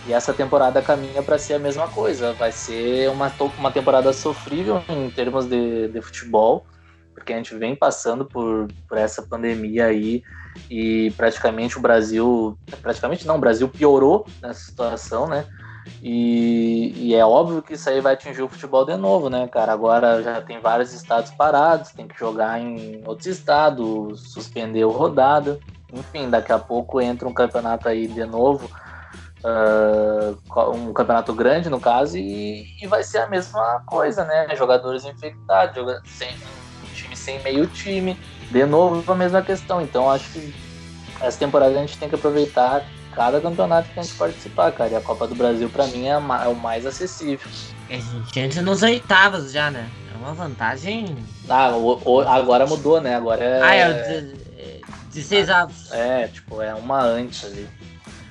E essa temporada caminha para ser a mesma coisa. Vai ser uma, uma temporada sofrível em termos de, de futebol, porque a gente vem passando por, por essa pandemia aí e praticamente o Brasil, praticamente não, o Brasil piorou nessa situação, né? E, e, é óbvio que isso aí vai atingir o futebol de novo, né, cara? Agora já tem vários estados parados, tem que jogar em outros estados, suspendeu rodada. Enfim, daqui a pouco entra um campeonato aí de novo uh, um campeonato grande, no caso, e, e, vai ser a mesma coisa, né? Jogadores infectados, joga sem, um time sem meio time, de novo a mesma questão. Então acho que essa temporada a gente tem que aproveitar cada campeonato que a gente participar, cara. E a Copa do Brasil, para mim, é, é, o mais acessível. A gente entra nos oitavos já, né? É uma vantagem. Ah, o, o, agora mudou, né? Agora é. Ah, é 16 avos. É, tipo, é uma antes ali.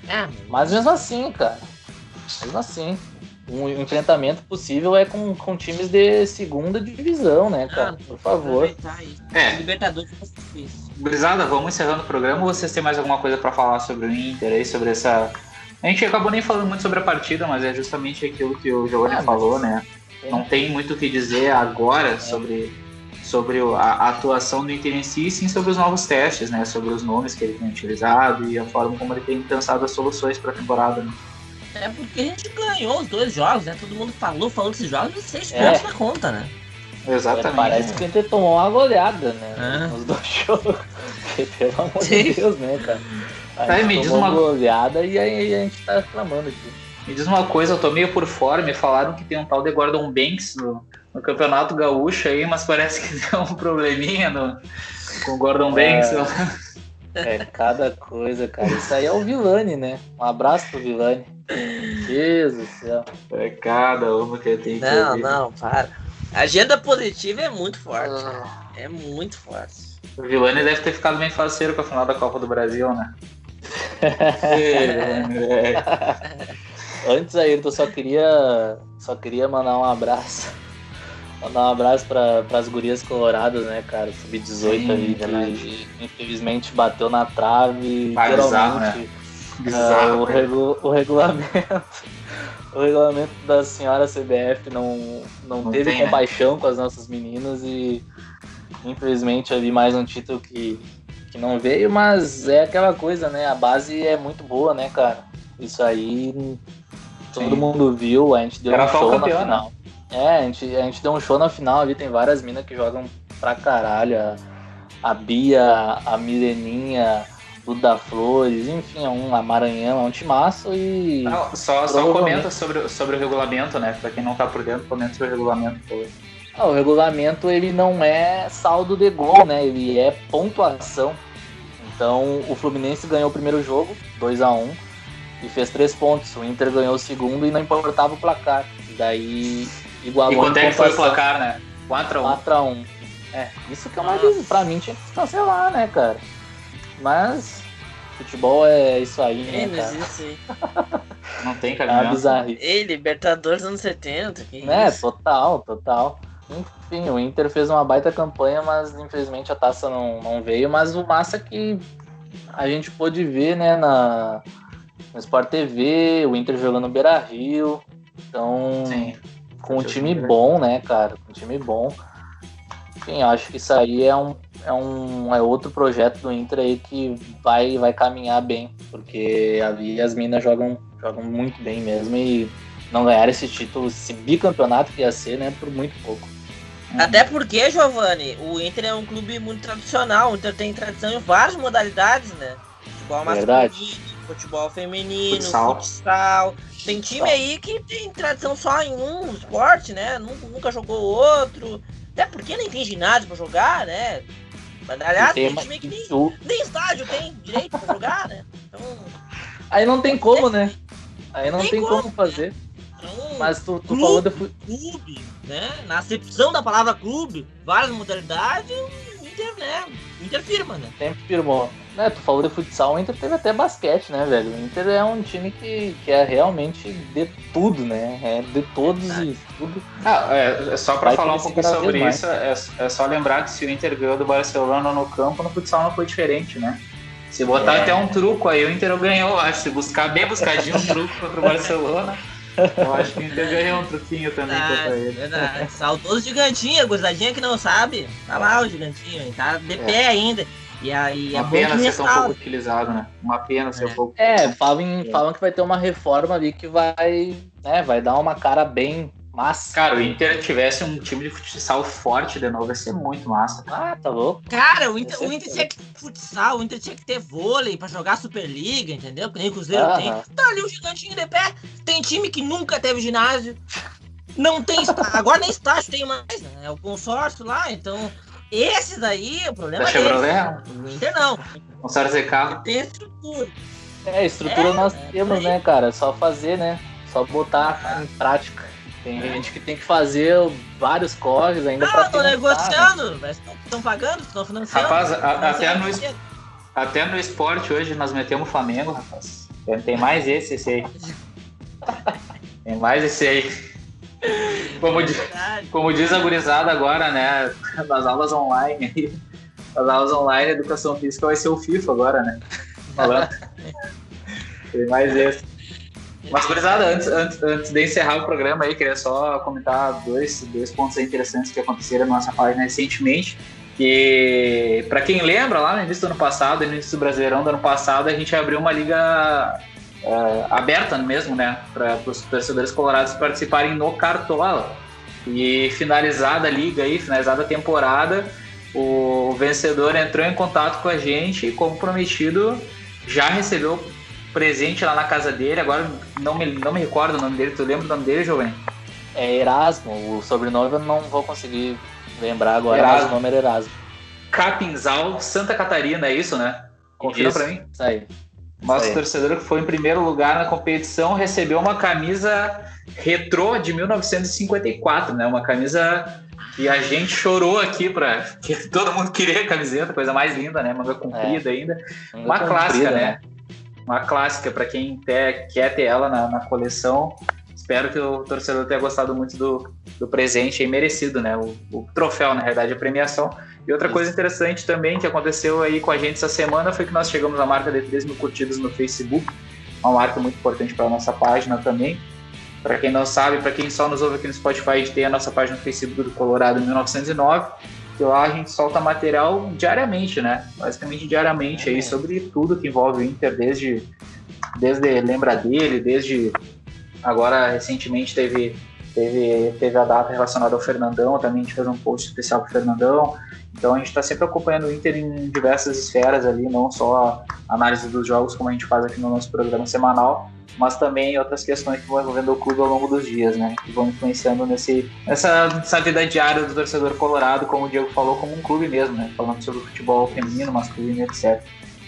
É. Mas mesmo assim, cara. Mesmo assim. Um enfrentamento possível é com, com times de segunda divisão, né, cara? Ah, Por favor. É. Libertadores é difícil. Brisada, vamos encerrando o programa. Vocês têm mais alguma coisa para falar sobre o Inter aí, sobre essa. A gente acabou nem falando muito sobre a partida, mas é justamente aquilo que o Giovanni ah, falou, né? Não tem muito o que dizer agora é. sobre sobre a, atuação do Inter em si, sim sobre os novos testes, né? Sobre os nomes que ele tem utilizado e a forma como ele tem pensado as soluções para a temporada. Né? É porque a gente ganhou os dois jogos, né? Todo mundo falou, falou desses jogos e seis é. pontos na conta, né? Exatamente. Parece que a gente tomou uma goleada, né? Ah. Nos dois jogos. Pelo amor sim. de Deus, né, cara? A tá, gente tomou uma goleada e aí a gente tá reclamando aqui. Me diz uma coisa, eu tô meio por fora, me falaram que tem um tal de Gordon Banks no, no Campeonato Gaúcho aí, mas parece que deu um probleminha no, com o Gordon é, Banks. É, cada coisa, cara. Isso aí é o Vilani, né? Um abraço pro Vilani. Jesus do céu. É cada uma que eu tenho que Não, ouvir. não, para. A agenda positiva é muito forte. Ah. É muito forte. O Vilani deve ter ficado bem faceiro com a final da Copa do Brasil, né? é, Antes, Ayrton, só queria, só queria mandar um abraço Mandar um abraço para as gurias coloradas, né, cara? Sub-18 ali, que infelizmente bateu na trave. Vai, bizarro, né? Uh, o, regu o regulamento. o regulamento da senhora CBF não, não, não teve tem, né? compaixão né? com as nossas meninas e infelizmente ali mais um título que, que não veio, mas é aquela coisa, né? A base é muito boa, né, cara? Isso aí todo Sim. mundo viu, a gente deu Era um show campeão, na final. É, a gente, a gente deu um show na final ali, tem várias minas que jogam pra caralho. A, a Bia, a Mileninha, Duda Flores, enfim, é um Maranhão, é um timaço e. Não, só, só comenta sobre, sobre o regulamento, né? Pra quem não tá por dentro, comenta sobre o regulamento. Ah, o regulamento ele não é saldo de gol, né? Ele é pontuação. Então o Fluminense ganhou o primeiro jogo, 2 a 1 e fez três pontos. O Inter ganhou o segundo e não importava o placar. Daí igualou E quanto é que foi o placar, né? 4x1. 4x1. É, isso que é uma ah. pra mim tinha que cancelar, né, cara? Mas futebol é isso aí, né, é, cara? Isso Não tem caminhão. É bizarro. Ei, Libertadores anos 70, que É, isso? total, total. Enfim, o Inter fez uma baita campanha, mas infelizmente a taça não, não veio. Mas o massa que a gente pôde ver, né, na, no Sport TV, o Inter jogando no Beira Rio. Então, Sim. Com um time bom, né, cara? Com um time bom. Enfim, acho que isso aí é um, é um é outro projeto do Inter aí que vai, vai caminhar bem, porque ali as minas jogam, jogam muito bem mesmo e não ganhar esse título, esse bicampeonato que ia ser, né, por muito pouco. Até porque, Giovanni, o Inter é um clube muito tradicional, o Inter tem tradição em várias modalidades, né? Futebol masculino, futebol feminino, futsal. futsal. Tem time aí que tem tradição só em um esporte, né? Nunca, nunca jogou outro. Até porque nem tem ginásio pra jogar, né? Mas, aliás, tem, tem time que nem, nem estádio tem direito pra jogar, né? Então. Aí não tem como, né? Aí não tem, tem como, como fazer. Né? Então, Mas tu, tu clube, falou do clube, né? Na acepção da palavra clube, várias modalidades, Inter, né? O Inter firma, né? Sempre firmou. Né, tu falou de futsal, o Inter teve até basquete, né, velho? O Inter é um time que, que é realmente de tudo, né? É de todos e tudo. Ah, é, é só para falar um pouco sobre isso, é, é, só lembrar que se o Inter ganhou do Barcelona no campo, no futsal não foi diferente, né? Se botar é. até um truco aí, o Inter ganhou, acho. Se buscar bem buscadinho um truco contra o Barcelona. Eu acho que Inter ganhou um truquinho também ah, contra ele. Verdade. Saudoso gigantinho, gozadinha que não sabe. Tá lá o gigantinho, tá de é. pé ainda. E aí é uma pena ser tão pouco utilizado, né? Uma pena ser é. um pouco. É, falam, falam que vai ter uma reforma ali que vai, né, vai dar uma cara bem massa. Cara, o Inter tivesse um time de futsal forte de novo, ia ser muito massa. Ah, tá louco. Cara, o Inter, o Inter tinha que futsal, o Inter tinha que ter vôlei pra jogar Superliga, entendeu? Que nem o Cruzeiro ah, tem. Tá ali o um gigantinho de pé. Tem time que nunca teve ginásio. Não tem Agora nem estágio tem mais, né? É o consórcio lá, então. Esses aí, o problema da é. Chevrolet? O Inter não. Consórcio de carro. Tem estrutura. É, estrutura é, nós é, temos, né, cara? Só fazer, né? Só botar em prática. Tem gente que tem que fazer vários corres ainda. Ah, tô negociando, né? estão pagando, estão financiando. Rapaz, a, até, no, até no esporte hoje nós metemos o Flamengo, rapaz. Tem mais esse, esse aí. tem mais esse aí. Como, diz, como diz a gurizada agora, né? Nas aulas online, nas aulas online, educação física vai ser o FIFA agora, né? Falando. Tem mais esse. Mas, gurizada, antes, antes, antes de encerrar o programa aí, queria só comentar dois, dois pontos interessantes que aconteceram na nossa página recentemente. Que, para quem lembra, lá no início do ano passado, no início do Brasileirão do ano passado, a gente abriu uma liga uh, aberta mesmo, né? Para os torcedores colorados participarem no Cartola. E finalizada a liga aí, finalizada a temporada, o vencedor entrou em contato com a gente e, como prometido, já recebeu presente lá na casa dele. Agora não me, não me recordo o nome dele. Tu lembra o nome dele, Jovem? É Erasmo. O sobrenome eu não vou conseguir lembrar agora, Erasmo. mas o nome era Erasmo. Capinzal, Santa Catarina, é isso, né? Confira pra mim. Isso aí. Nosso isso torcedor que foi em primeiro lugar na competição recebeu uma camisa retrô de 1954, né? Uma camisa que a gente chorou aqui para que todo mundo queria a camiseta, coisa mais linda, né? Manga comprida é. ainda. Manga uma comprida, clássica, né? né? Uma clássica para quem ter, quer ter ela na, na, coleção. Espero que o torcedor tenha gostado muito do, do presente aí merecido, né? O, o troféu, na verdade, a premiação. E outra Isso. coisa interessante também que aconteceu aí com a gente essa semana foi que nós chegamos à marca de 3 mil curtidas no Facebook, uma marca muito importante para a nossa página também. Para quem não sabe, para quem só nos ouve aqui no Spotify, a gente tem a nossa página no Facebook do Colorado 1909 que lá a gente solta material diariamente, né? Basicamente diariamente aí sobre tudo que envolve o Inter, desde, desde lembra dele, desde agora recentemente teve, teve, teve a data relacionada ao Fernandão, também a gente fez um post especial para o Fernandão. Então a gente está sempre acompanhando o Inter em diversas esferas ali, não só análise dos jogos como a gente faz aqui no nosso programa semanal, mas também outras questões que vão envolvendo o clube ao longo dos dias, né? Que vão influenciando nesse, nessa, nessa vida diária do torcedor colorado, como o Diego falou, como um clube mesmo, né? Falando sobre o futebol feminino, masculino, etc.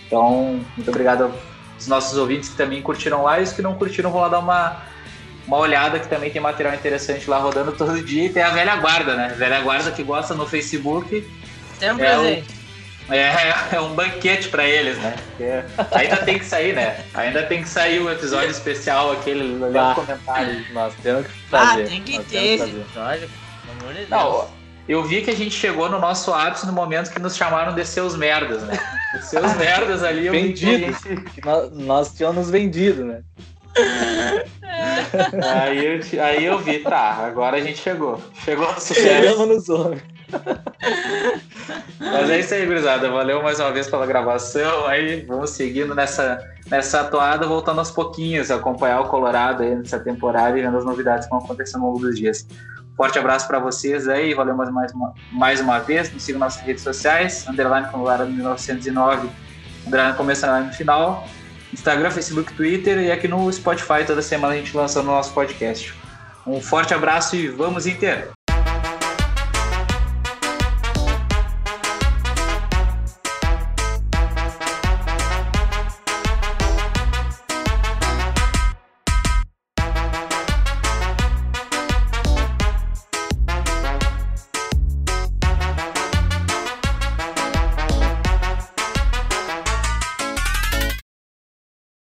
Então, muito obrigado aos nossos ouvintes que também curtiram lá e os que não curtiram vão lá dar uma, uma olhada que também tem material interessante lá rodando todo dia. E tem a velha guarda, né? Velha guarda que gosta no Facebook. É um presente. É, é um banquete para eles, né? Porque ainda tem que sair, né? Ainda tem que sair o episódio especial, aquele ali ah, comentário. Nós temos que fazer. Ah, tem que ter esse episódio, pelo amor de Deus. Não, eu vi que a gente chegou no nosso ápice no momento que nos chamaram de seus merdas, né? De seus merdas ali. Vendidos. Que nós, nós tínhamos vendido, né? aí, eu, aí eu vi, tá, agora a gente chegou. Chegou no sucesso. Chegamos nos homens. Mas é isso aí, gurizada. Valeu mais uma vez pela gravação. Aí vamos seguindo nessa, nessa atuada, voltando aos pouquinhos, acompanhar o Colorado aí nessa temporada e vendo as novidades que vão acontecer ao longo dos dias. Forte abraço para vocês aí, valeu mais, mais, uma, mais uma vez. Nos sigam nas redes sociais, underline Colorado 1909, underline começando no final. Instagram, Facebook, Twitter e aqui no Spotify toda semana a gente lança o nosso podcast. Um forte abraço e vamos Inter!